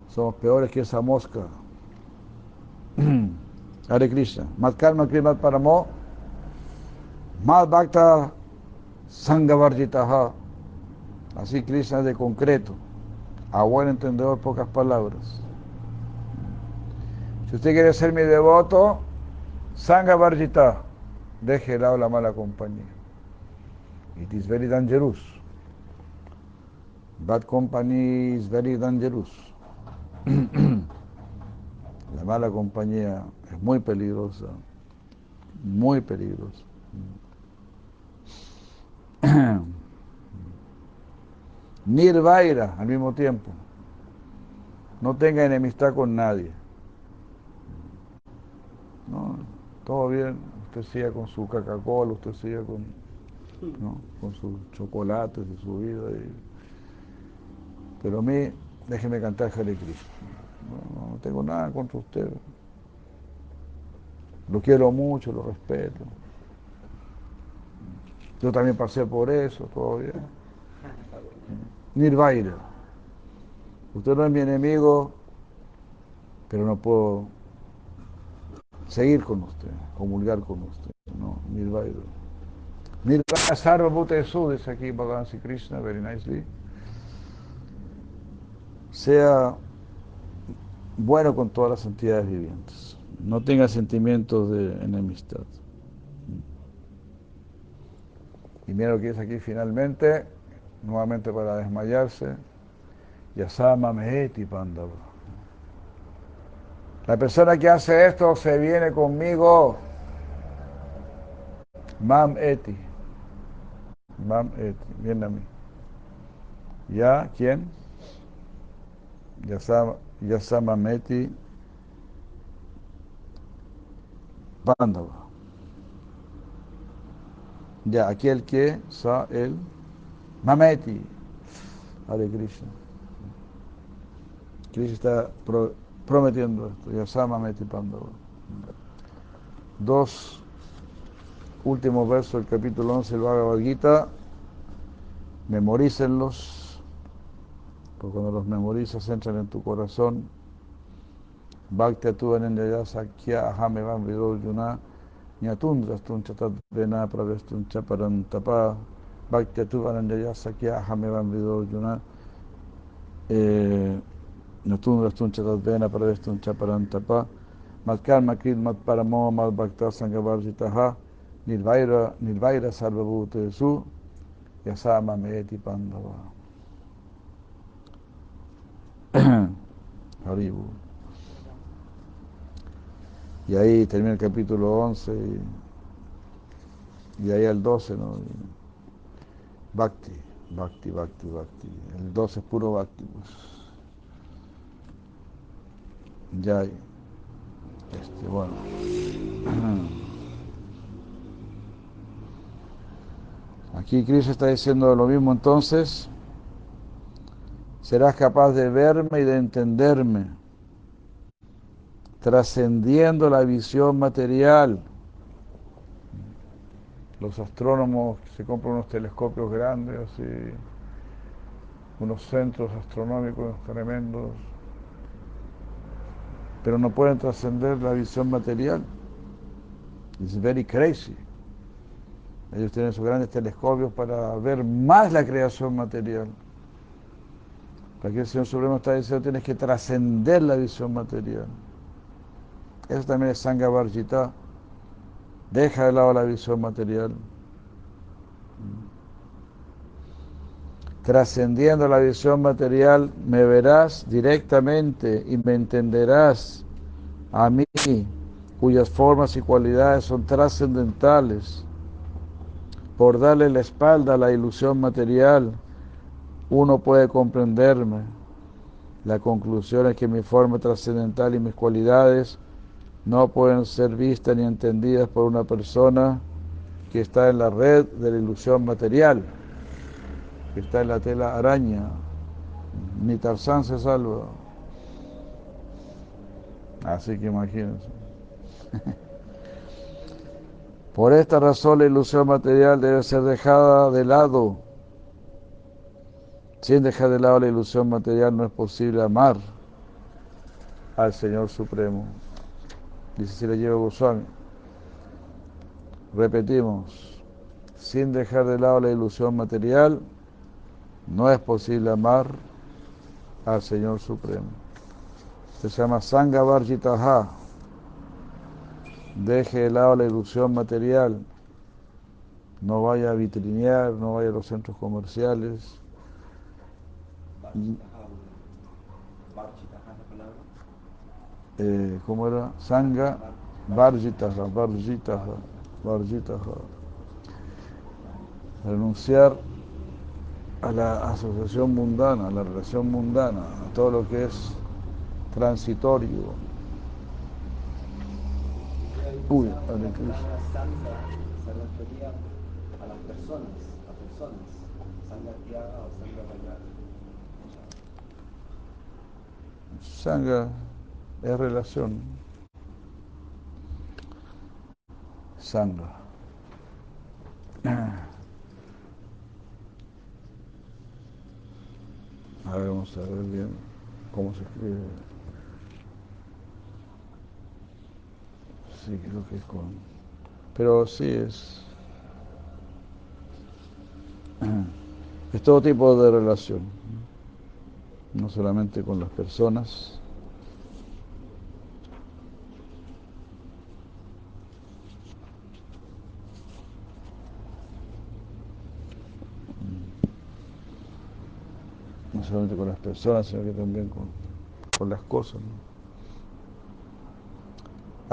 somos peores que esa mosca. [CLEARS THROAT] Hare Krishna. Mat karma krimat paramo. Mat bhakta sangavarjitaha. Así Krishna de concreto. A buen entendedor, pocas palabras. Si usted quiere ser mi devoto, sangavarjita. Deje de lado la mala compañía. It is very dangerous. Bad company is very dangerous. [CLEARS THROAT] La mala compañía es muy peligrosa, muy peligrosa. [CLEARS THROAT] Nirvaira al mismo tiempo. No tenga enemistad con nadie. No, todo bien, usted siga con su Coca-Cola, usted siga con, ¿no? con sus chocolates y su vida. Pero a mí, déjeme cantar Hare Krishna. No, no tengo nada contra usted. Lo quiero mucho, lo respeto. Yo también pasé por eso, todo bien. Nirvaira. Usted no es mi enemigo, pero no puedo seguir con usted, comulgar con usted. No, Nirvaira. Nirvaira Sarva Bhutesu, dice aquí Bhagavan Sri Krishna, very nicely. Sea bueno con todas las entidades vivientes. No tenga sentimientos de enemistad. Y mira lo que dice aquí finalmente, nuevamente para desmayarse, Yasama Meheti Pandava. La persona que hace esto se viene conmigo. Mam Eti. Mam Eti. A mí. ¿Ya? ¿Quién? Yasama, Yasama Meti Pandava. Ya, aquel que sa el Mameti. Hare Krishna. Krishna está pro, prometiendo esto. Yasama Meti Pandava. Dos últimos versos del capítulo 11 del Bhagavad Gita. Memorícenlos porque cuando los memorizas entran en tu corazón, Bhakti tu anandaya sakya ahamevam vidojuna Nyatundras tad vena pravestuncha parantapa Bhakti tu anandaya sakya ahamevam vidojuna Nyatundras tad vena pravestuncha parantapa Matkarma kid mat paramo mat bhakta sangavarjitaha Nirvaira Nirvaira sarvabhute su Yasama meti pandava Haribu. [CLEARS THROAT] Y ahí termina el capítulo 11 y, ahí el 12, ¿no? bhakti, Bhakti, Bhakti, Bhakti. El 12 es puro Bhakti, pues. Ya, este, bueno. [CLEARS THROAT] Aquí Cristo está diciendo lo mismo entonces. Serás capaz de verme y de entenderme trascendiendo la visión material. Los astrónomos se compran unos telescopios grandes, así, unos centros astronómicos tremendos, pero no pueden trascender la visión material. It's very crazy. Ellos tienen sus grandes telescopios para ver más la creación material. Para que el Señor Supremo está diciendo tienes que trascender la visión material. Eso también es Sangha Varjita. Deja de lado la visión material. Trascendiendo la visión material, me verás directamente y me entenderás a mí, cuyas formas y cualidades son trascendentales. Por darle la espalda a la ilusión material, uno puede comprenderme. La conclusión es que mi forma trascendental y mis cualidades no pueden ser vistas ni entendidas por una persona que está en la red de la ilusión material, que está en la tela araña. Ni Tarzán se salva. Así que imagínense. [LAUGHS] Por esta razón la ilusión material debe ser dejada de lado. Sin dejar de lado la ilusión material no es posible amar al Señor Supremo dice si le llevo Goswami. Repetimos, sin dejar de lado la ilusión material, no es posible amar al Señor Supremo. Se llama Sangha Varjitaha. Deje de lado la ilusión material. No vaya a vitrinear, no vaya a los centros comerciales. eh, ¿cómo era? Sangha Varjitaha, Varjitaha, Varjitaha. Renunciar a la asociación mundana, a la relación mundana, a todo lo que es transitorio. Uy, Hare Krishna. se refería a las personas, a personas, sangha o sangha Sangha es relación. Sangha. [CLEARS THROAT] A ver, vamos a ver bien cómo se escribe. Sí, creo que es con... Pero sí es... Es todo tipo de relación, no solamente con las personas, no solamente con las personas, sino que también con, con las cosas. ¿no?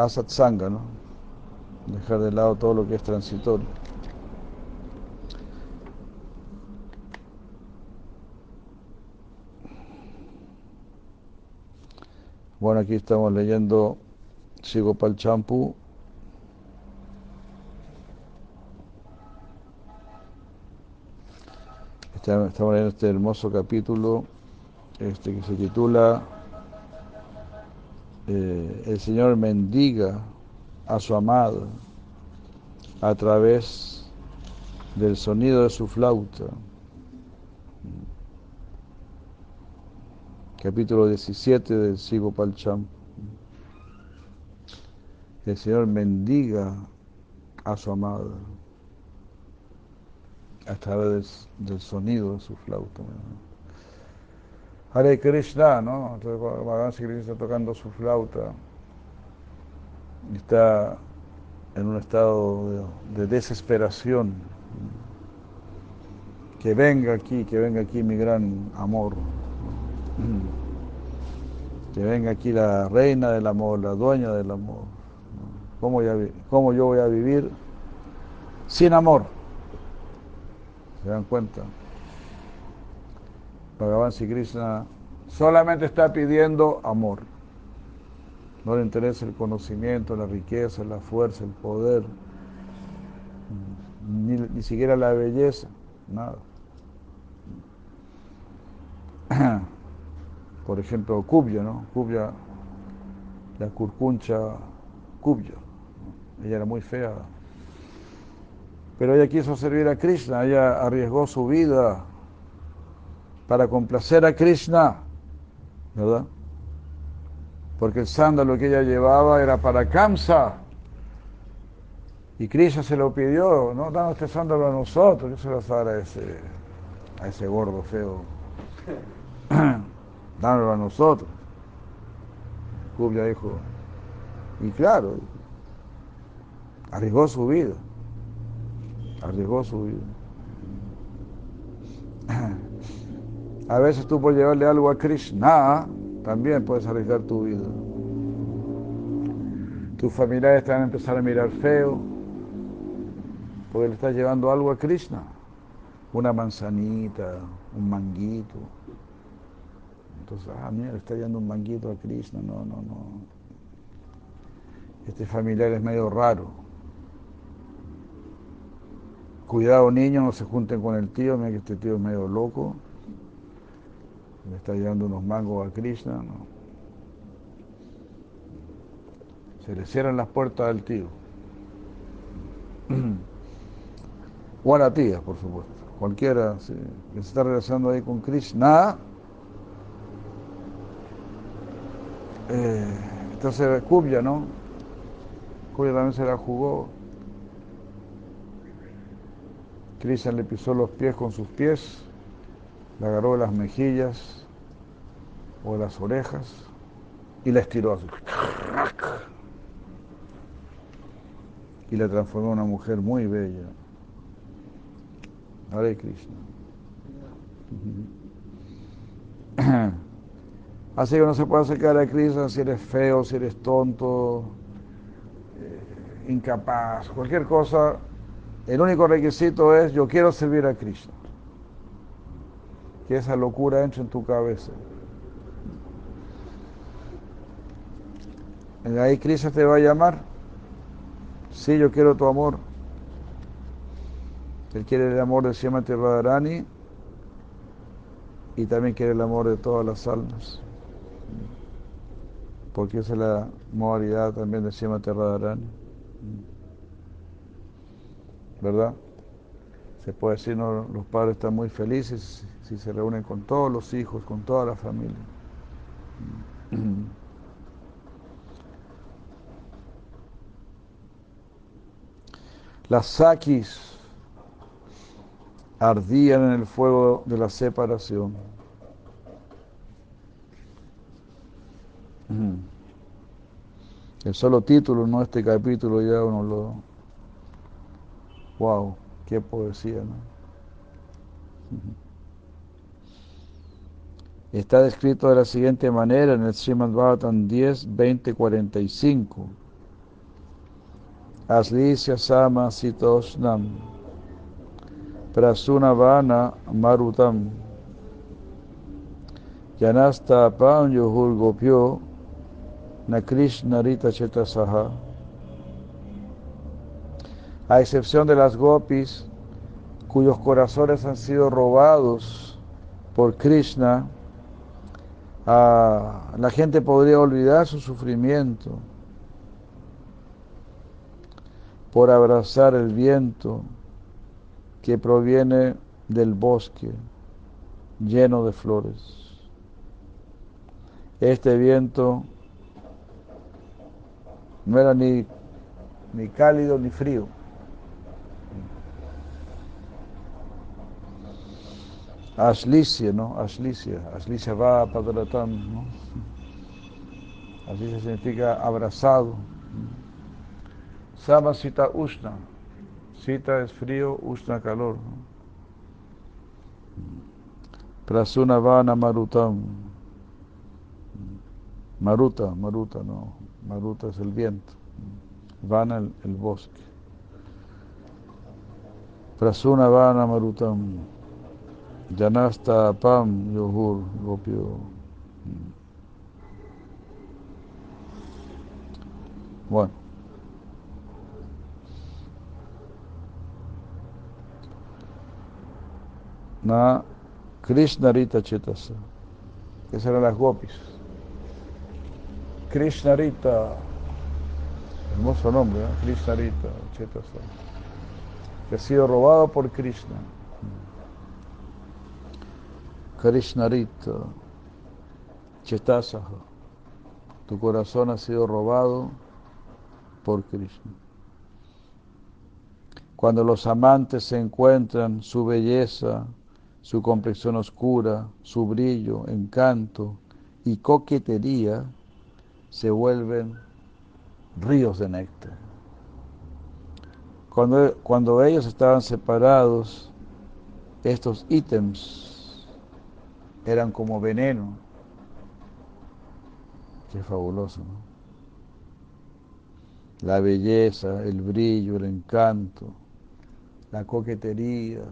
Asat Sangha, ¿no? dejar de lado todo lo que es transitorio. Bueno, aquí estamos leyendo Sigopal Champu Estamos en este hermoso capítulo este, que se titula eh, El Señor mendiga a su amado a través del sonido de su flauta. Capítulo 17 del Sigo Palcham. el Señor bendiga a su amada a través del, sonido de su flauta. Hare Krishna, ¿no? Entonces Bhagavan Krishna está tocando su flauta está en un estado de, desesperación. Que venga aquí, que venga aquí mi gran amor. Que venga aquí la reina del amor, la dueña del amor. ¿Cómo, cómo yo voy a vivir sin amor? ¿Se dan cuenta? Bhagavan Krishna solamente está pidiendo amor. No le interesa el conocimiento, la riqueza, la fuerza, el poder, ni, siquiera la belleza, nada. [CLEARS THROAT] Por ejemplo, Kubya, ¿no? Kubya, la curcuncha Kubya. Ella era muy fea. Pero ella quiso servir a Krishna, ella arriesgó su vida para complacer a Krishna, ¿verdad? porque el sándalo que ella llevaba era para Kamsa. Y Krishna se lo pidió, no, danos este sándalo a nosotros, yo se lo a a ese, a ese gordo feo. [CLEARS THROAT] Dámelo a nosotros. Kubya dijo, y claro, arriesgó su vida, arriesgó su vida. A veces tú por llevarle algo a Krishna, también puedes arriesgar tu vida. Tus familiares te van a empezar a mirar feo porque le estás llevando algo a Krishna. Una manzanita, un manguito. Entonces, ah, mira, le está llevando un manguito a Krishna. No, no, no. Este familiar es medio raro. Cuidado niños, no se junten con el tío, mira que este tío es medio loco le está llevando unos mangos a Krishna, ¿no? se le cierran las puertas al tío. [CLEARS THROAT] o a la tía, por supuesto. Cualquiera que se está relacionando ahí con Krishna. Eh, entonces Kubya, ¿no? Kubya también se la jugó. Krishna le pisó los pies con sus pies, le agarró las mejillas, o las orejas y la estiró así. Y la transformó en una mujer muy bella. Hare Krishna. [CLEARS THROAT] Así que no se puede acercar a Krishna si eres feo, si eres tonto, eh, incapaz, cualquier cosa. El único requisito es yo quiero servir a Krishna. Que esa locura entre en tu cabeza. Ahí Krishna te va a llamar. Sí, yo quiero tu amor. Él quiere el amor de Srimati Radharani y también quiere el amor de todas las almas. Porque esa es la modalidad también de Srimati Radharani. ¿Verdad? Se puede decir, no, los padres están muy felices si se reúnen con todos los hijos, con toda la familia. [CLEARS THROAT] Las saquis ardían en el fuego de la separación. [CLEARS THROAT] El solo título, no este capítulo, ya uno lo... ¡Wow! ¡Qué poesía! ¿no? Está descrito de la siguiente manera en el Srimad Bhagavatam 10, 20, 45. Aslisya sama sitosnam prasunavana marutam yanasta panyuhur gopyo na krishna rita chetasaha a excepción de las gopis cuyos corazones han sido robados por Krishna, la gente podría olvidar su sufrimiento por abrazar el viento que proviene del bosque lleno de flores. Este viento no era ni ni cálido ni frío. Ashlicia, ¿no? Ashlicia. Ashlicia va padratam, ¿no? Ashlicia significa abrazado. Sama Sita Ushna. Sita es frío, Ushna calor. Prasuna Vana Marutam. Maruta, Maruta, no. Maruta es el viento. Vana el, el bosque. Prasuna Vana Marutam. Janasta Pam Yohur Gopio. Bueno. Na Krishna Rita Chetasa. Esas eran las gopis. Krishna Rita. Hermoso nombre, ¿eh? Krishna Rita Chetasa. Que ha sido robado por Krishna. Krishna Rita Chetasa. Tu corazón ha sido robado por Krishna. Cuando los amantes se encuentran, su belleza, su complexión oscura, su brillo, encanto y coquetería se vuelven ríos de néctar. Cuando, cuando ellos estaban separados, estos ítems eran como veneno. Qué fabuloso, ¿no? La belleza, el brillo, el encanto, la coquetería,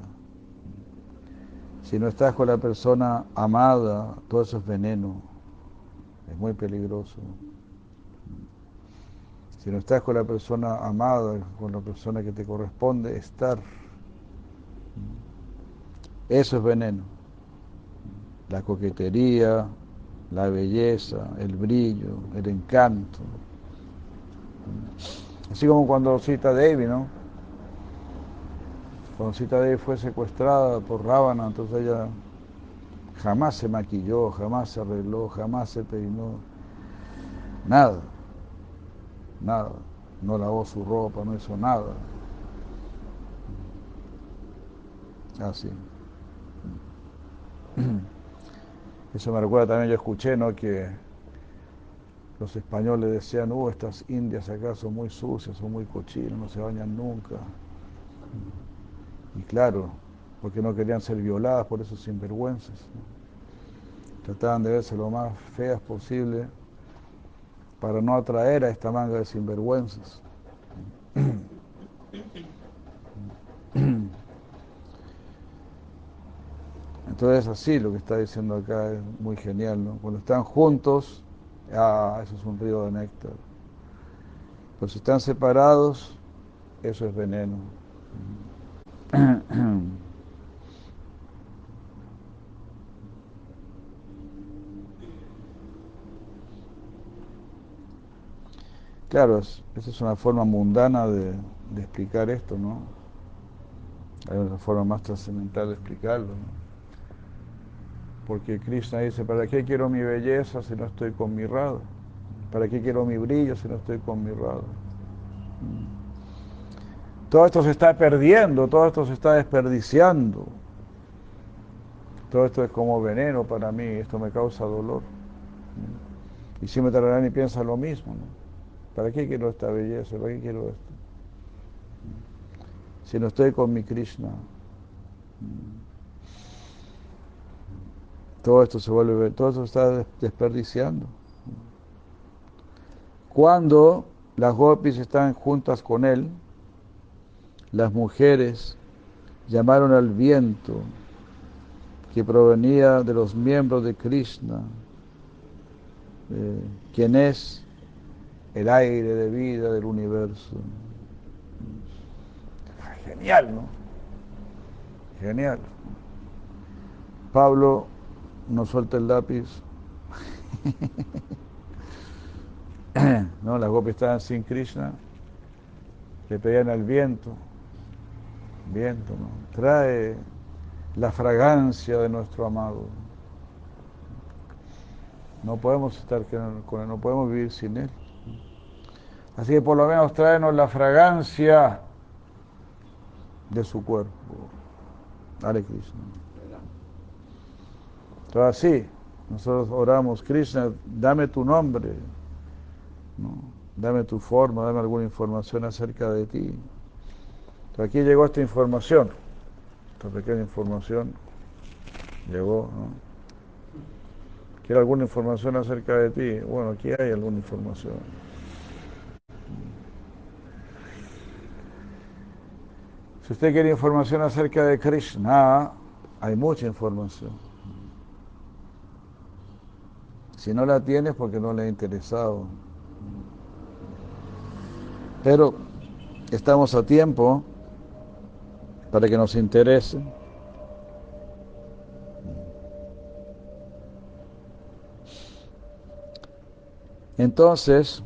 si no estás con la persona amada, todo eso es veneno. Es muy peligroso. Si no estás con la persona amada, con la persona que te corresponde estar, eso es veneno. La coquetería, la belleza, el brillo, el encanto. Así como cuando cita David, ¿no? Cuando Sita Devi fue secuestrada por Rábana, entonces ella jamás se maquilló, jamás se arregló, jamás se peinó, nada, nada, no lavó su ropa, no hizo nada. Así. [CLEARS THROAT] Eso me recuerda también, yo escuché, ¿no? Que los españoles decían, uh, estas indias acá son muy sucias, son muy cochinas, no se bañan nunca. Y claro, porque no querían ser violadas por esos sinvergüenzas. Trataban de verse lo más feas posible para no atraer a esta manga de sinvergüenzas. Entonces así lo que está diciendo acá es muy genial, ¿no? Cuando están juntos, ah, eso es un río de néctar. Pero si están separados, eso es veneno. [CLEARS THROAT] Claro, esa es una forma mundana de, explicar esto, ¿no? Hay una forma más trascendental de explicarlo, ¿no? Porque Krishna dice, ¿para qué quiero mi belleza si no estoy con mi Radha? ¿Para qué quiero mi brillo si no estoy con mi Radha? Todo esto se está perdiendo, todo esto se está desperdiciando. Todo esto es como veneno para mí, esto me causa dolor. Y si me y piensa lo mismo, ¿no? ¿Para qué quiero esta belleza? ¿Para qué quiero esto? Si no estoy con mi Krishna. Todo esto se vuelve, todo esto se está desperdiciando. Cuando las gopis están juntas con él, las mujeres llamaron al viento que provenía de los miembros de Krishna, eh, quien es el aire de vida del universo. Genial, ¿no? Genial. Pablo no suelta el lápiz. [LAUGHS] no, las gopis estaban sin Krishna, le pedían al viento viento, ¿no? trae la fragancia de nuestro amado. No podemos estar con él, no podemos vivir sin él. Así que por lo menos tráenos la fragancia de su cuerpo. Hare Krishna. Entonces así, nosotros oramos, Krishna, dame tu nombre, dame tu forma, dame alguna información acerca de ti. Aquí llegó esta información, esta pequeña información llegó, ¿no? ¿Quiere alguna información acerca de ti? Bueno, aquí hay alguna información. Si usted quiere información acerca de Krishna, hay mucha información. Si no la tiene es porque no le ha interesado. Pero estamos a tiempo para que nos interese. Entonces,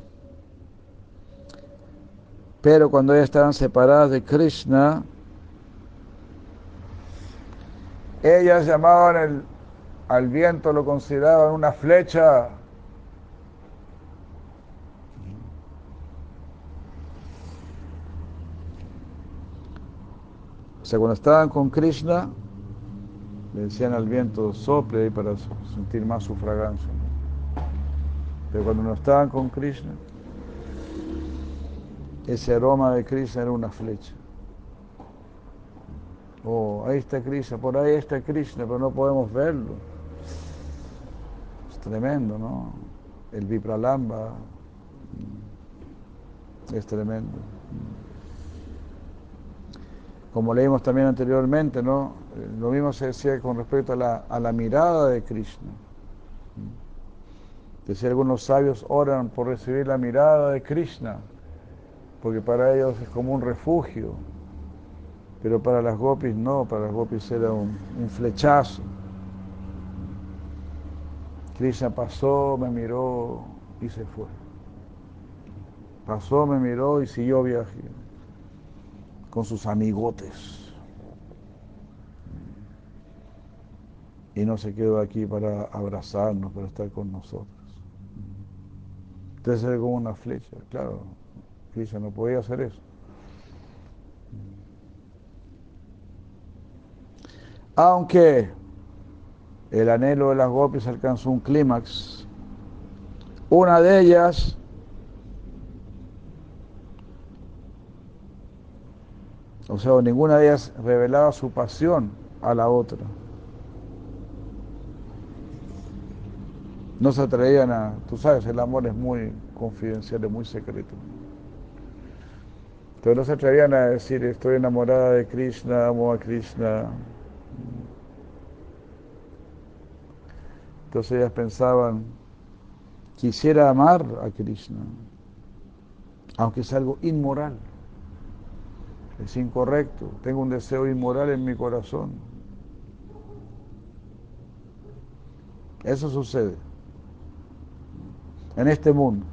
pero cuando ellas estaban separadas de Krishna, ellas llamaban el, al viento, lo consideraban una flecha. O sea, cuando estaban con Krishna, le decían al viento, sople ahí para sentir más su fragancia. Pero cuando no estaban con Krishna, ese aroma de Krishna era una flecha. Oh, ahí está Krishna, por ahí está Krishna, pero no podemos verlo. Tremendo, ¿no? El Vipralamba mm, es tremendo. Como leímos también anteriormente, ¿no? Eh, lo mismo se decía con respecto a la, mirada de Krishna. Decía algunos sabios oran por recibir la mirada de Krishna porque para ellos es como un refugio, pero para las gopis no, para las gopis era un, flechazo. Krishna pasó, me miró y se fue. Pasó, me miró y siguió viaje con sus amigotes. Y no se quedó aquí para abrazarnos, para estar con nosotros. Entonces era como una flecha, claro. Krishna no podía hacer eso. Aunque el anhelo de las gopis alcanzó un clímax, una de ellas o sea, ninguna de ellas revelaba su pasión a la otra. No se atrevían a, tú sabes, el amor es muy confidencial, es muy secreto. Entonces no se atrevían a decir, estoy enamorada de Krishna, amo a Krishna. Entonces ellas pensaban, quisiera amar a Krishna, aunque es algo inmoral, es incorrecto, tengo un deseo inmoral en mi corazón. Eso sucede en este mundo.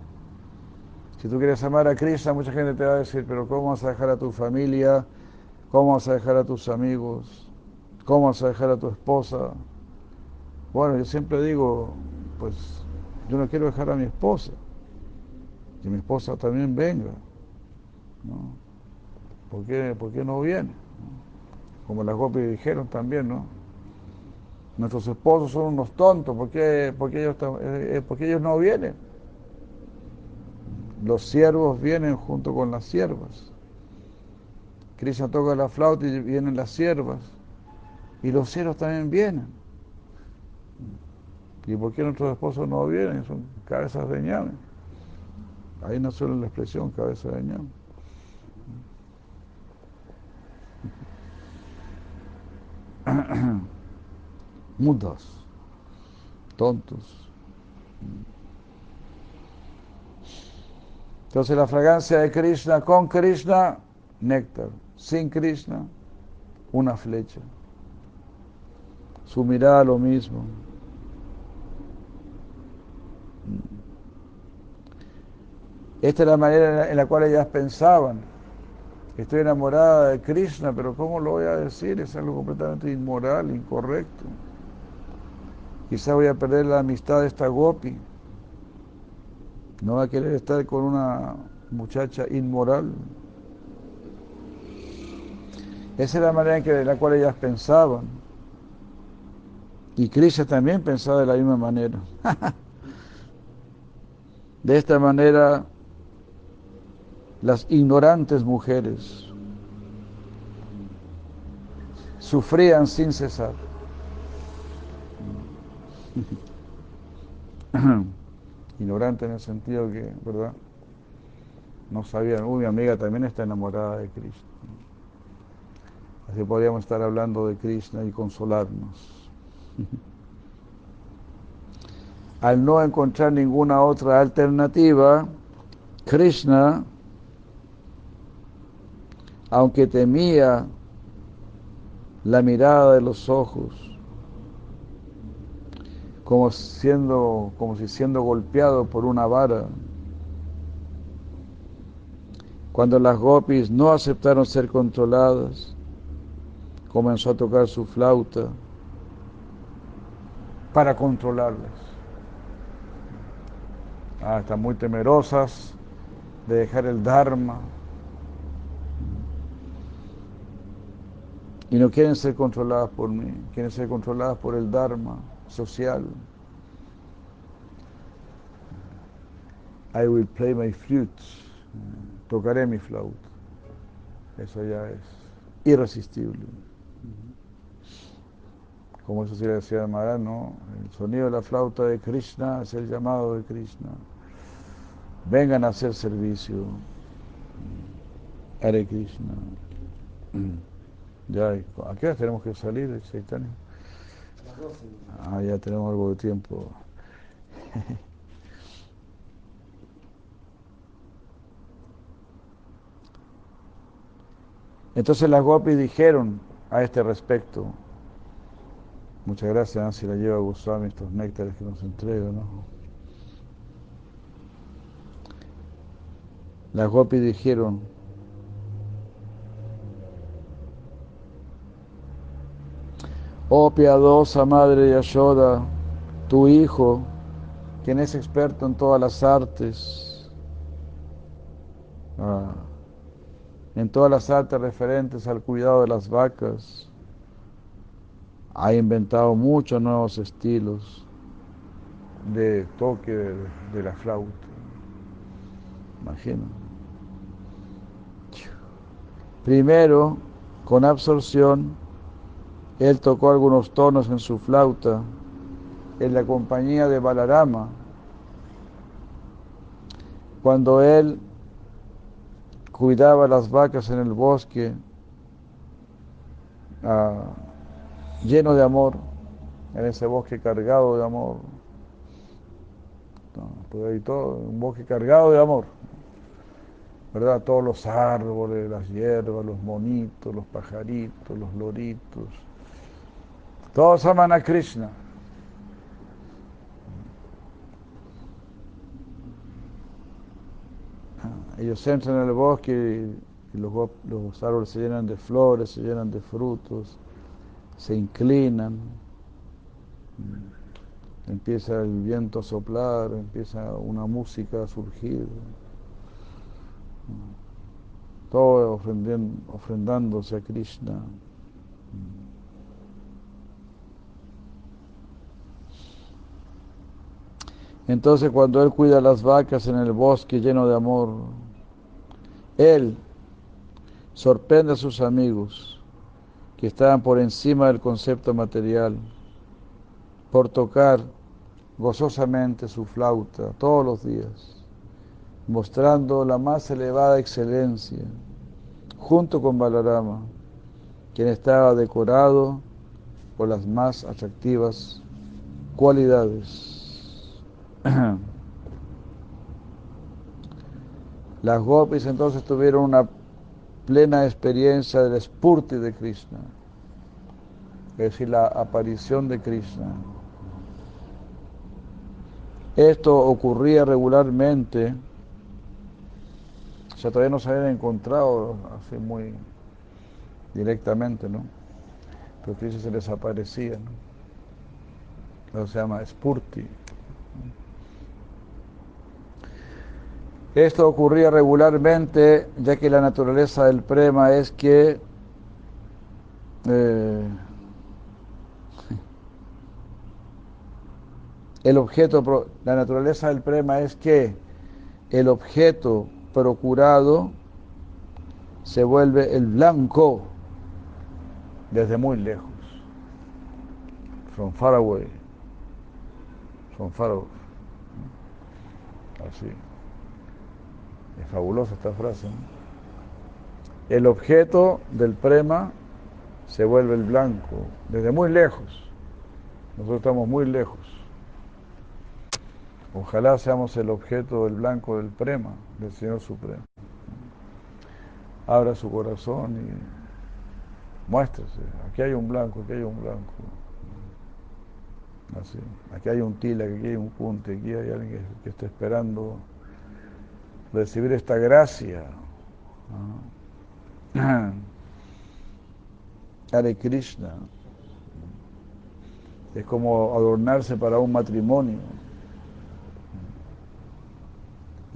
Si tú quieres amar a Krishna, mucha gente te va a decir, pero ¿cómo vas a dejar a tu familia? ¿Cómo vas a dejar a tus amigos? ¿Cómo vas a dejar a tu esposa? Bueno, yo siempre digo, pues yo no quiero dejar a mi esposa, que mi esposa también venga. ¿no? ¿Por, qué, ¿Por qué no viene? Como las copias dijeron también, ¿no? Nuestros esposos son unos tontos, ¿por qué, ellos, eh, eh, por qué ellos no vienen? los siervos vienen junto con las siervas. Krishna toca la flauta y vienen las siervas. Y los siervos también vienen. ¿Y por qué nuestros esposos no vienen? Son cabezas de ñame. Ahí suena la expresión cabeza de ñame. [COUGHS] Mudas, tontos. Entonces la fragancia de Krishna, con Krishna, néctar. Sin Krishna, una flecha. Su mirada lo mismo. Esta es la manera en la cual ellas pensaban. Estoy enamorada de Krishna, pero ¿cómo lo voy a decir? Es algo completamente inmoral, incorrecto. Quizá voy a perder la amistad de esta gopi no va a querer estar con una muchacha inmoral. Esa es la manera en, la cual ellas pensaban. Y Krishna también pensaba de la misma manera. [LAUGHS] de esta manera, las ignorantes mujeres sufrían sin cesar. [COUGHS] Ignorante en el sentido que, ¿verdad? No sabían, uy, mi amiga también está enamorada de Krishna. Así podríamos estar hablando de Krishna y consolarnos. [LAUGHS] Al no encontrar ninguna otra alternativa, Krishna, aunque temía la mirada de los ojos, como siendo, como si siendo golpeado por una vara. Cuando las gopis no aceptaron ser controladas, comenzó a tocar su flauta para controlarlas. Ah, están muy temerosas de dejar el Dharma, y no quieren ser controladas por mí, quieren ser controladas por el Dharma social. I will play my flute, tocaré mi flauta. Eso ya es irresistible. Como eso sí le decía Maharaj, ¿no? El sonido de la flauta de Krishna es el llamado de Krishna. Vengan a hacer servicio. Hare Krishna. Ya, ¿a qué hora tenemos que salir, Chaitanya? Ah, ya tenemos algo de tiempo. Entonces las gopis dijeron a este respecto, muchas gracias si la lleva Goswami estos néctares que nos entrega, ¿no? Las gopis dijeron, Oh piadosa Madre Yashoda, tu Hijo, quien es experto en todas las artes, ah, en todas las artes referentes al cuidado de las vacas, ha inventado muchos nuevos estilos de toque de, la flauta. Imagino. Primero, con absorción, él tocó algunos tonos en su flauta en la compañía de Balarama. Cuando él cuidaba las vacas en el bosque, ah, lleno de amor, en ese bosque cargado de amor. pues todo, un bosque cargado de amor. ¿Verdad? Todos los árboles, las hierbas, los monitos, los pajaritos, los loritos todos aman a Krishna. Ellos entran en el bosque y los, árboles se llenan de flores, se llenan de frutos, se inclinan, empieza el viento a soplar, empieza una música a surgir, todo ofrendándose a Krishna. Entonces cuando Él cuida las vacas en el bosque lleno de amor, Él sorprende a sus amigos que estaban por encima del concepto material, por tocar gozosamente su flauta todos los días, mostrando la más elevada excelencia, junto con Balarama, quien estaba decorado por las más atractivas cualidades. [CLEARS THROAT] Las gopis entonces tuvieron una plena experiencia del spurti de Krishna, es decir, la aparición de Krishna. Esto ocurría regularmente, o sea, todavía no se habían encontrado así muy directamente, ¿no? Pero Krishna se les aparecía, ¿no? Eso se llama spurti. Esto ocurría regularmente, ya que la naturaleza del prema es que eh, [LAUGHS] el objeto, la naturaleza del prema es que el objeto procurado se vuelve el blanco desde muy lejos. From far away. From far away. Así. Es fabulosa esta frase. El objeto del prema se vuelve el blanco desde muy lejos. Nosotros estamos muy lejos. Ojalá seamos el objeto del blanco del prema, del Señor Supremo. Abra su corazón y muéstrese. Aquí hay un blanco, aquí hay un blanco. Así. Aquí hay un tila, aquí hay un punte, aquí hay alguien que, está esperando recibir esta gracia. [CLEARS THROAT] Hare Krishna. Es como adornarse para un matrimonio.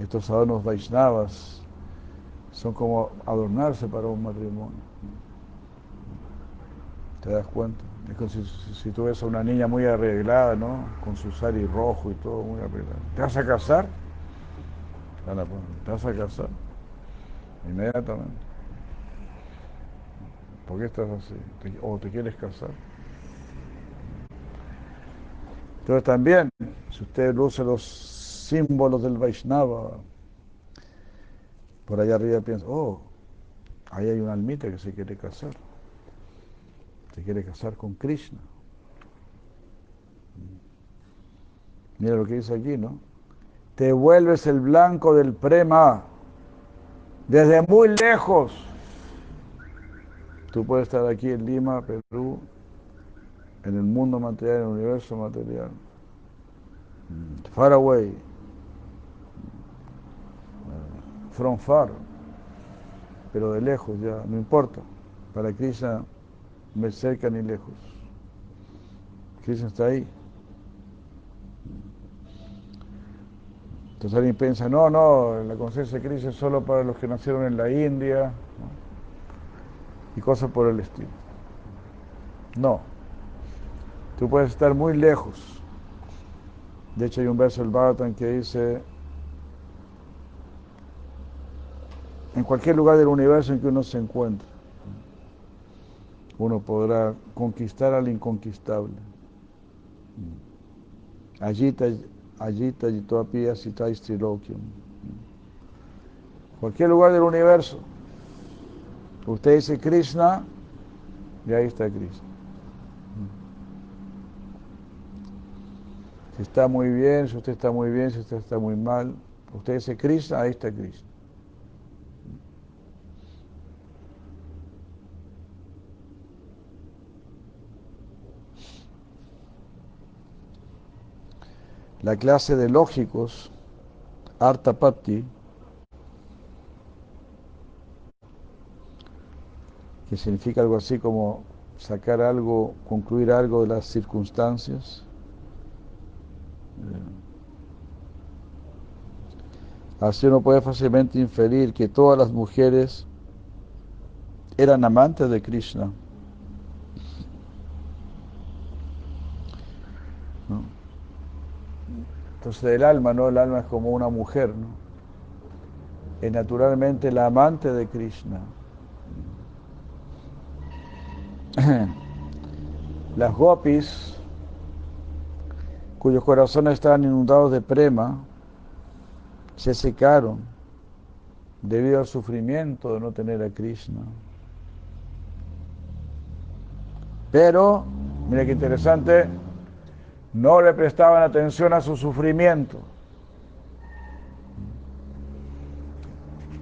Estos adornos Vaishnavas son como adornarse para un matrimonio. ¿Te das cuenta? Es como si, tú ves a una niña muy arreglada, ¿no? Con su sari rojo y todo muy arreglado. ¿Te vas a casar? ¿Te vas a casar? Inmediatamente. ¿Por qué estás así? ¿O te quieres casar? Entonces también, si usted luce los símbolos del Vaishnava, por allá arriba piensa, oh, ahí hay una almita que se quiere casar. Se quiere casar con Krishna. Mira lo que dice aquí, ¿no? Te vuelves el blanco del prema desde muy lejos. Tú puedes estar aquí en Lima, Perú, en el mundo material, en el universo material. Far away. From far. Pero de lejos ya, no importa. Para Krishna me cerca ni lejos. Krishna está ahí. Entonces alguien piensa, no, no, la conciencia de Krishna es solo para los que nacieron en la India y cosas por el estilo. No, tú puedes estar muy lejos. De hecho hay un verso del Bhagavatam que dice, en cualquier lugar del universo en que uno se encuentre, uno podrá conquistar al inconquistable. Allita, allita, yitoapia, sitais triloquium. Cualquier lugar del universo. Usted dice Krishna, y ahí está Krishna. Si está muy bien, si usted está muy bien, si usted está muy mal, usted dice Krishna, ahí está Krishna. La clase de lógicos, Artapatti, que significa algo así como sacar algo, concluir algo de las circunstancias. Así uno puede fácilmente inferir que todas las mujeres eran amantes de Krishna. Entonces el alma, ¿no? El alma es como una mujer, ¿no? Es naturalmente la amante de Krishna. [CLEARS THROAT] Las gopis, cuyos corazones estaban inundados de prema, se secaron debido al sufrimiento de no tener a Krishna. Pero, mira qué interesante, no le prestaban atención a su sufrimiento.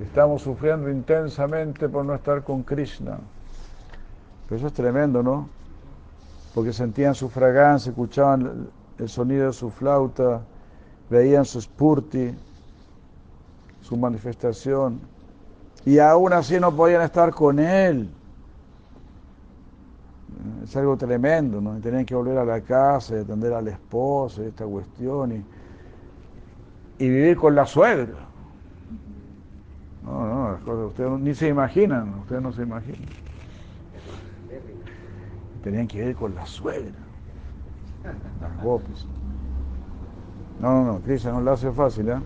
Estamos sufriendo intensamente por no estar con Krishna. Pero eso es tremendo, ¿no? Porque sentían su fragancia, escuchaban el sonido de su flauta, veían su spurti, su manifestación, y aún así no podían estar con él es algo tremendo, ¿no? tenían que volver a la casa y atender al esposo y esta cuestión y, vivir con la suegra. cosas, ustedes ni se imaginan, ustedes no se imaginan. Tenían que ir con la suegra, las gopis. No, no, no, Krishna no la hace fácil, ¿eh?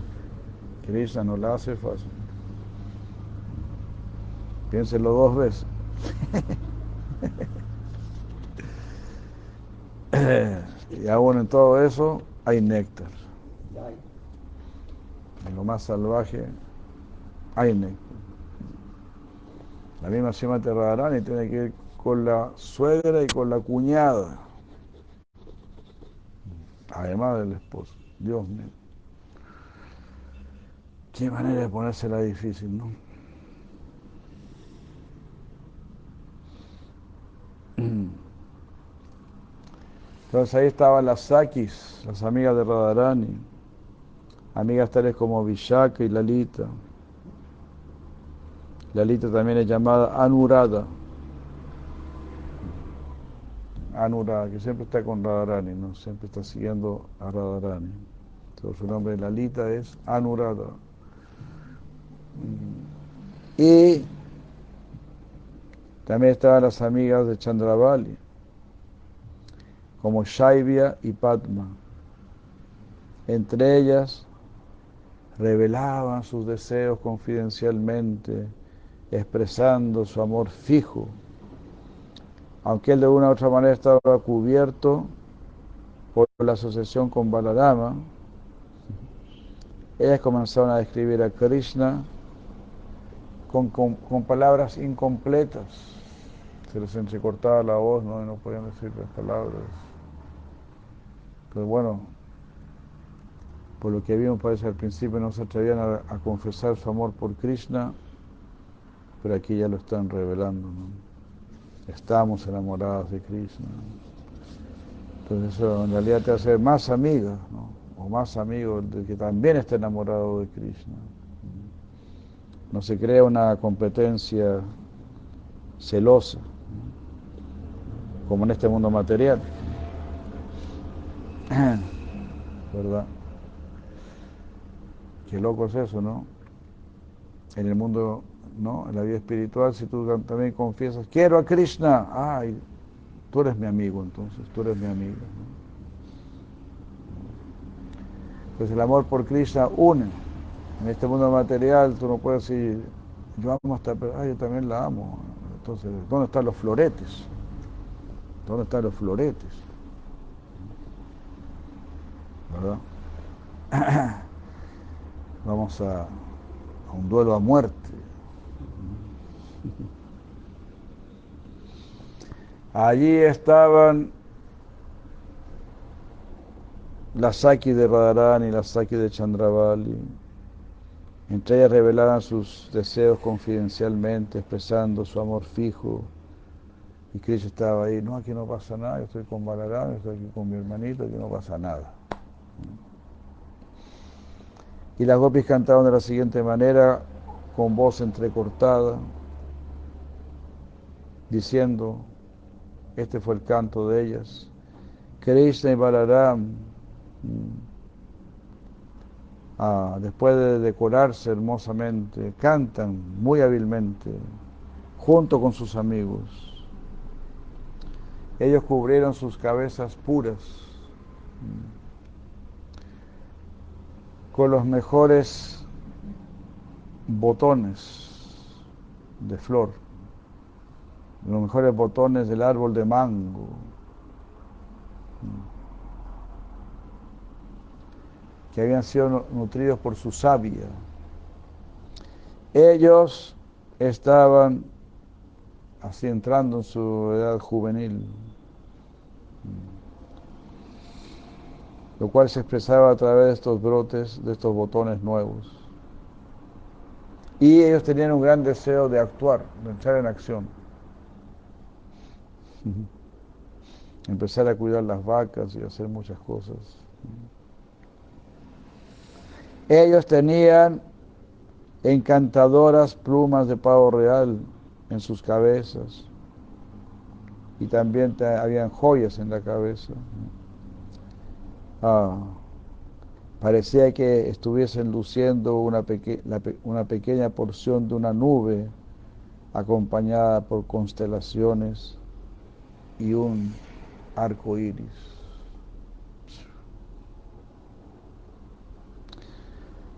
Krishna no la hace fácil. Piénsenlo dos veces. [LAUGHS] [COUGHS] y aún en todo eso hay néctar. En lo más salvaje hay néctar. La misma Srimati y tiene que ir con la suegra y con la cuñada. Además del esposo. Dios mío. Qué manera de ponérsela difícil, ¿no? Entonces ahí estaban las Sakis, las amigas de Radharani, amigas tales como Vishaka y Lalita. Lalita también es llamada Anurada. Anurada, que siempre está con Radharani, ¿no? siempre está siguiendo a Radharani. Entonces su nombre de Lalita es Anurada. Y también estaban las amigas de Chandravali, como Shaivya y Padma. Entre ellas revelaban sus deseos confidencialmente, expresando su amor fijo, aunque él de una u otra manera estaba cubierto por la asociación con Balarama, ellas comenzaron a describir a Krishna con, con palabras incompletas se les entrecortaba la voz, ¿no? Y no podían decir las palabras. Pero bueno, por lo que vimos parece al principio no se atrevían a, confesar su amor por Krishna, pero aquí ya lo están revelando, ¿no? Estamos enamorados de Krishna. Entonces eso en realidad te hace más amiga, ¿no? o más amigo del que también está enamorado de Krishna. No se crea una competencia celosa como en este mundo material. [COUGHS] ¿Verdad? Qué loco es eso, ¿no? En el mundo, ¿no? En la vida espiritual, si tú también confiesas, quiero a Krishna, ay, tú eres mi amigo entonces, tú eres mi amigo. Pues el amor por Krishna une. En este mundo material tú no puedes decir, yo amo hasta, ay, yo también la amo. Entonces, ¿dónde están los floretes? ¿Dónde están los floretes? [CLEARS THROAT] Vamos a, un duelo a muerte. Allí estaban la Saki de Radharani y la Saki de Chandravali. Entre ellas revelaban sus deseos confidencialmente, expresando su amor fijo y Krishna estaba ahí, no, aquí no pasa nada, yo estoy con Balarama, estoy aquí con mi hermanito, aquí no pasa nada. Y las gopis cantaban de la siguiente manera, con voz entrecortada, diciendo, este fue el canto de ellas, Krishna y Balaram, mm, ah, después de decorarse hermosamente, cantan muy hábilmente, junto con sus amigos. Ellos cubrieron sus cabezas puras con los mejores botones de flor, los mejores botones del árbol de mango. que habían sido nutridos por su savia. Ellos estaban así entrando en su edad juvenil, lo cual se expresaba a través de estos brotes, de estos botones nuevos. Y ellos tenían un gran deseo de actuar, de entrar en acción. [LAUGHS] Empezar a cuidar las vacas y hacer muchas cosas. Ellos tenían encantadoras plumas de pavo real en sus cabezas y también habían joyas en la cabeza. Ah, Parecía que estuviesen luciendo una, una pequeña porción de una nube acompañada por constelaciones y un arco iris.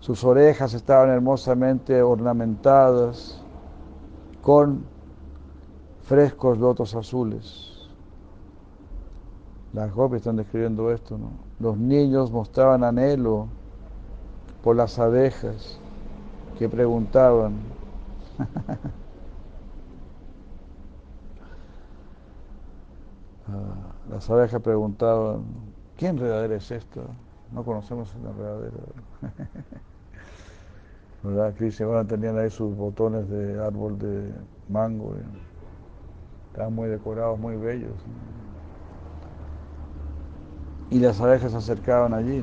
Sus orejas estaban hermosamente ornamentadas con frescos lotos azules. Las copias están describiendo esto, ¿no? Los niños mostraban anhelo por las abejas que preguntaban. [LAUGHS] Ah, las abejas preguntaban, ¿qué enredadera es esta? No conocemos la enredadera. [LAUGHS] ¿Verdad? Cristian, bueno, tenían ahí sus botones de árbol de mango. Estaban muy decorados, muy bellos y las abejas se acercaban allí.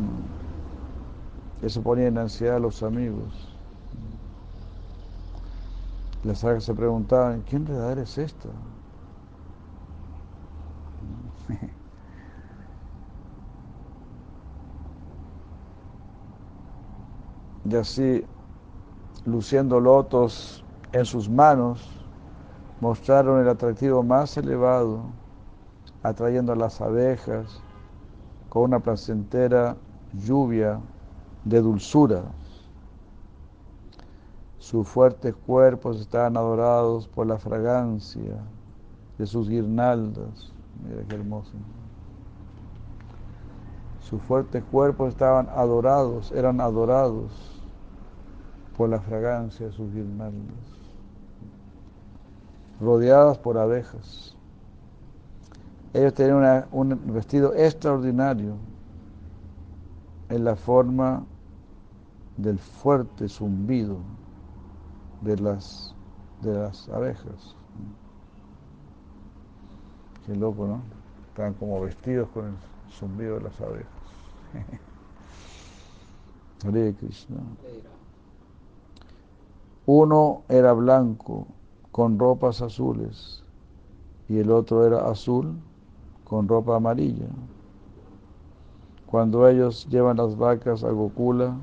Eso ponía en ansiedad a los amigos. Las abejas se preguntaban, ¿qué enredadera es esta? [LAUGHS] Y así, luciendo lotos en sus manos, mostraron el atractivo más elevado, atrayendo a las abejas, con una placentera lluvia de dulzura. Sus fuertes cuerpos estaban adorados por la fragancia de sus guirnaldas. Mira qué hermoso. Sus fuertes cuerpos estaban adorados, eran adorados por la fragancia de sus guirnaldas, rodeadas por abejas. Ellos tenían un vestido extraordinario en la forma del fuerte zumbido de las, de las abejas. Qué loco, ¿no? Estaban como vestidos con el zumbido de las abejas. [LAUGHS] Hare Krishna. Uno era blanco con ropas azules y el otro era azul con ropa amarilla. Cuando ellos llevan las vacas a Gokula,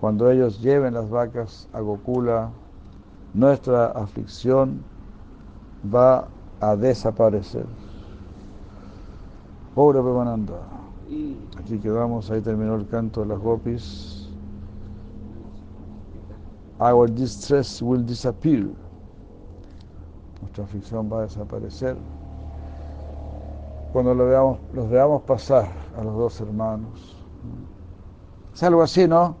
cuando ellos lleven las vacas a Gokula, nuestra aflicción va a desaparecer. Pobre Pemananda. Aquí quedamos, ahí terminó el canto de las gopis. Our distress will disappear. Nuestra aflicción va a desaparecer cuando lo veamos, los veamos pasar a los dos hermanos. Es algo así, ¿no?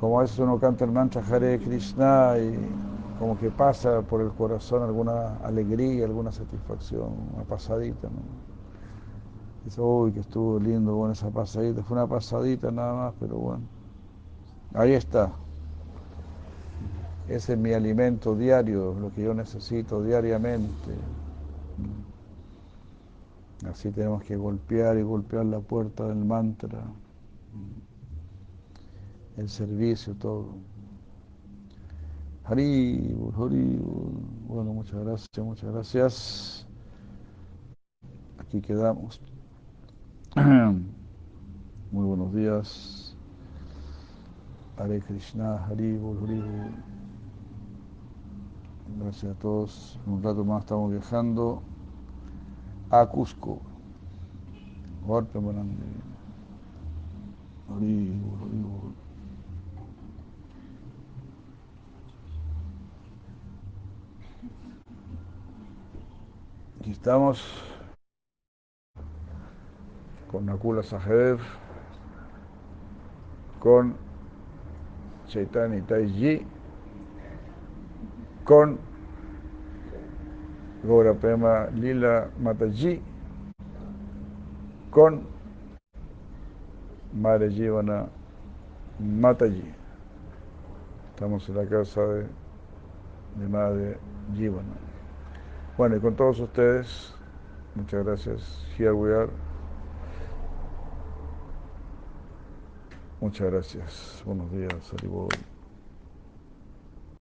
Como a veces uno canta el mantra Hare Krishna y como que pasa por el corazón alguna alegría, alguna satisfacción, una pasadita, ¿no? Dice, uy, que estuvo lindo, bueno, esa pasadita. Fue una pasadita nada más, pero bueno. Ahí está. Ese es mi alimento diario, lo que yo necesito diariamente. Así tenemos que golpear y golpear la puerta del mantra, el servicio, todo. Hari, Hari, bueno, muchas gracias, muchas gracias. Aquí quedamos. [CLEARS THROAT] Muy buenos días. Hare Krishna, Hari, Hari. Gracias a todos. Un rato más estamos viajando a Cusco. Golpe Aquí estamos. Con Nakula Sajev, con Chaitanya Taiji, con Pema Lila Mataji con Madre Jivana Mataji. Estamos en la casa de, de Madre Jivana. Bueno, y con todos ustedes, muchas gracias. Here we are. Muchas gracias. Buenos días, Aribol.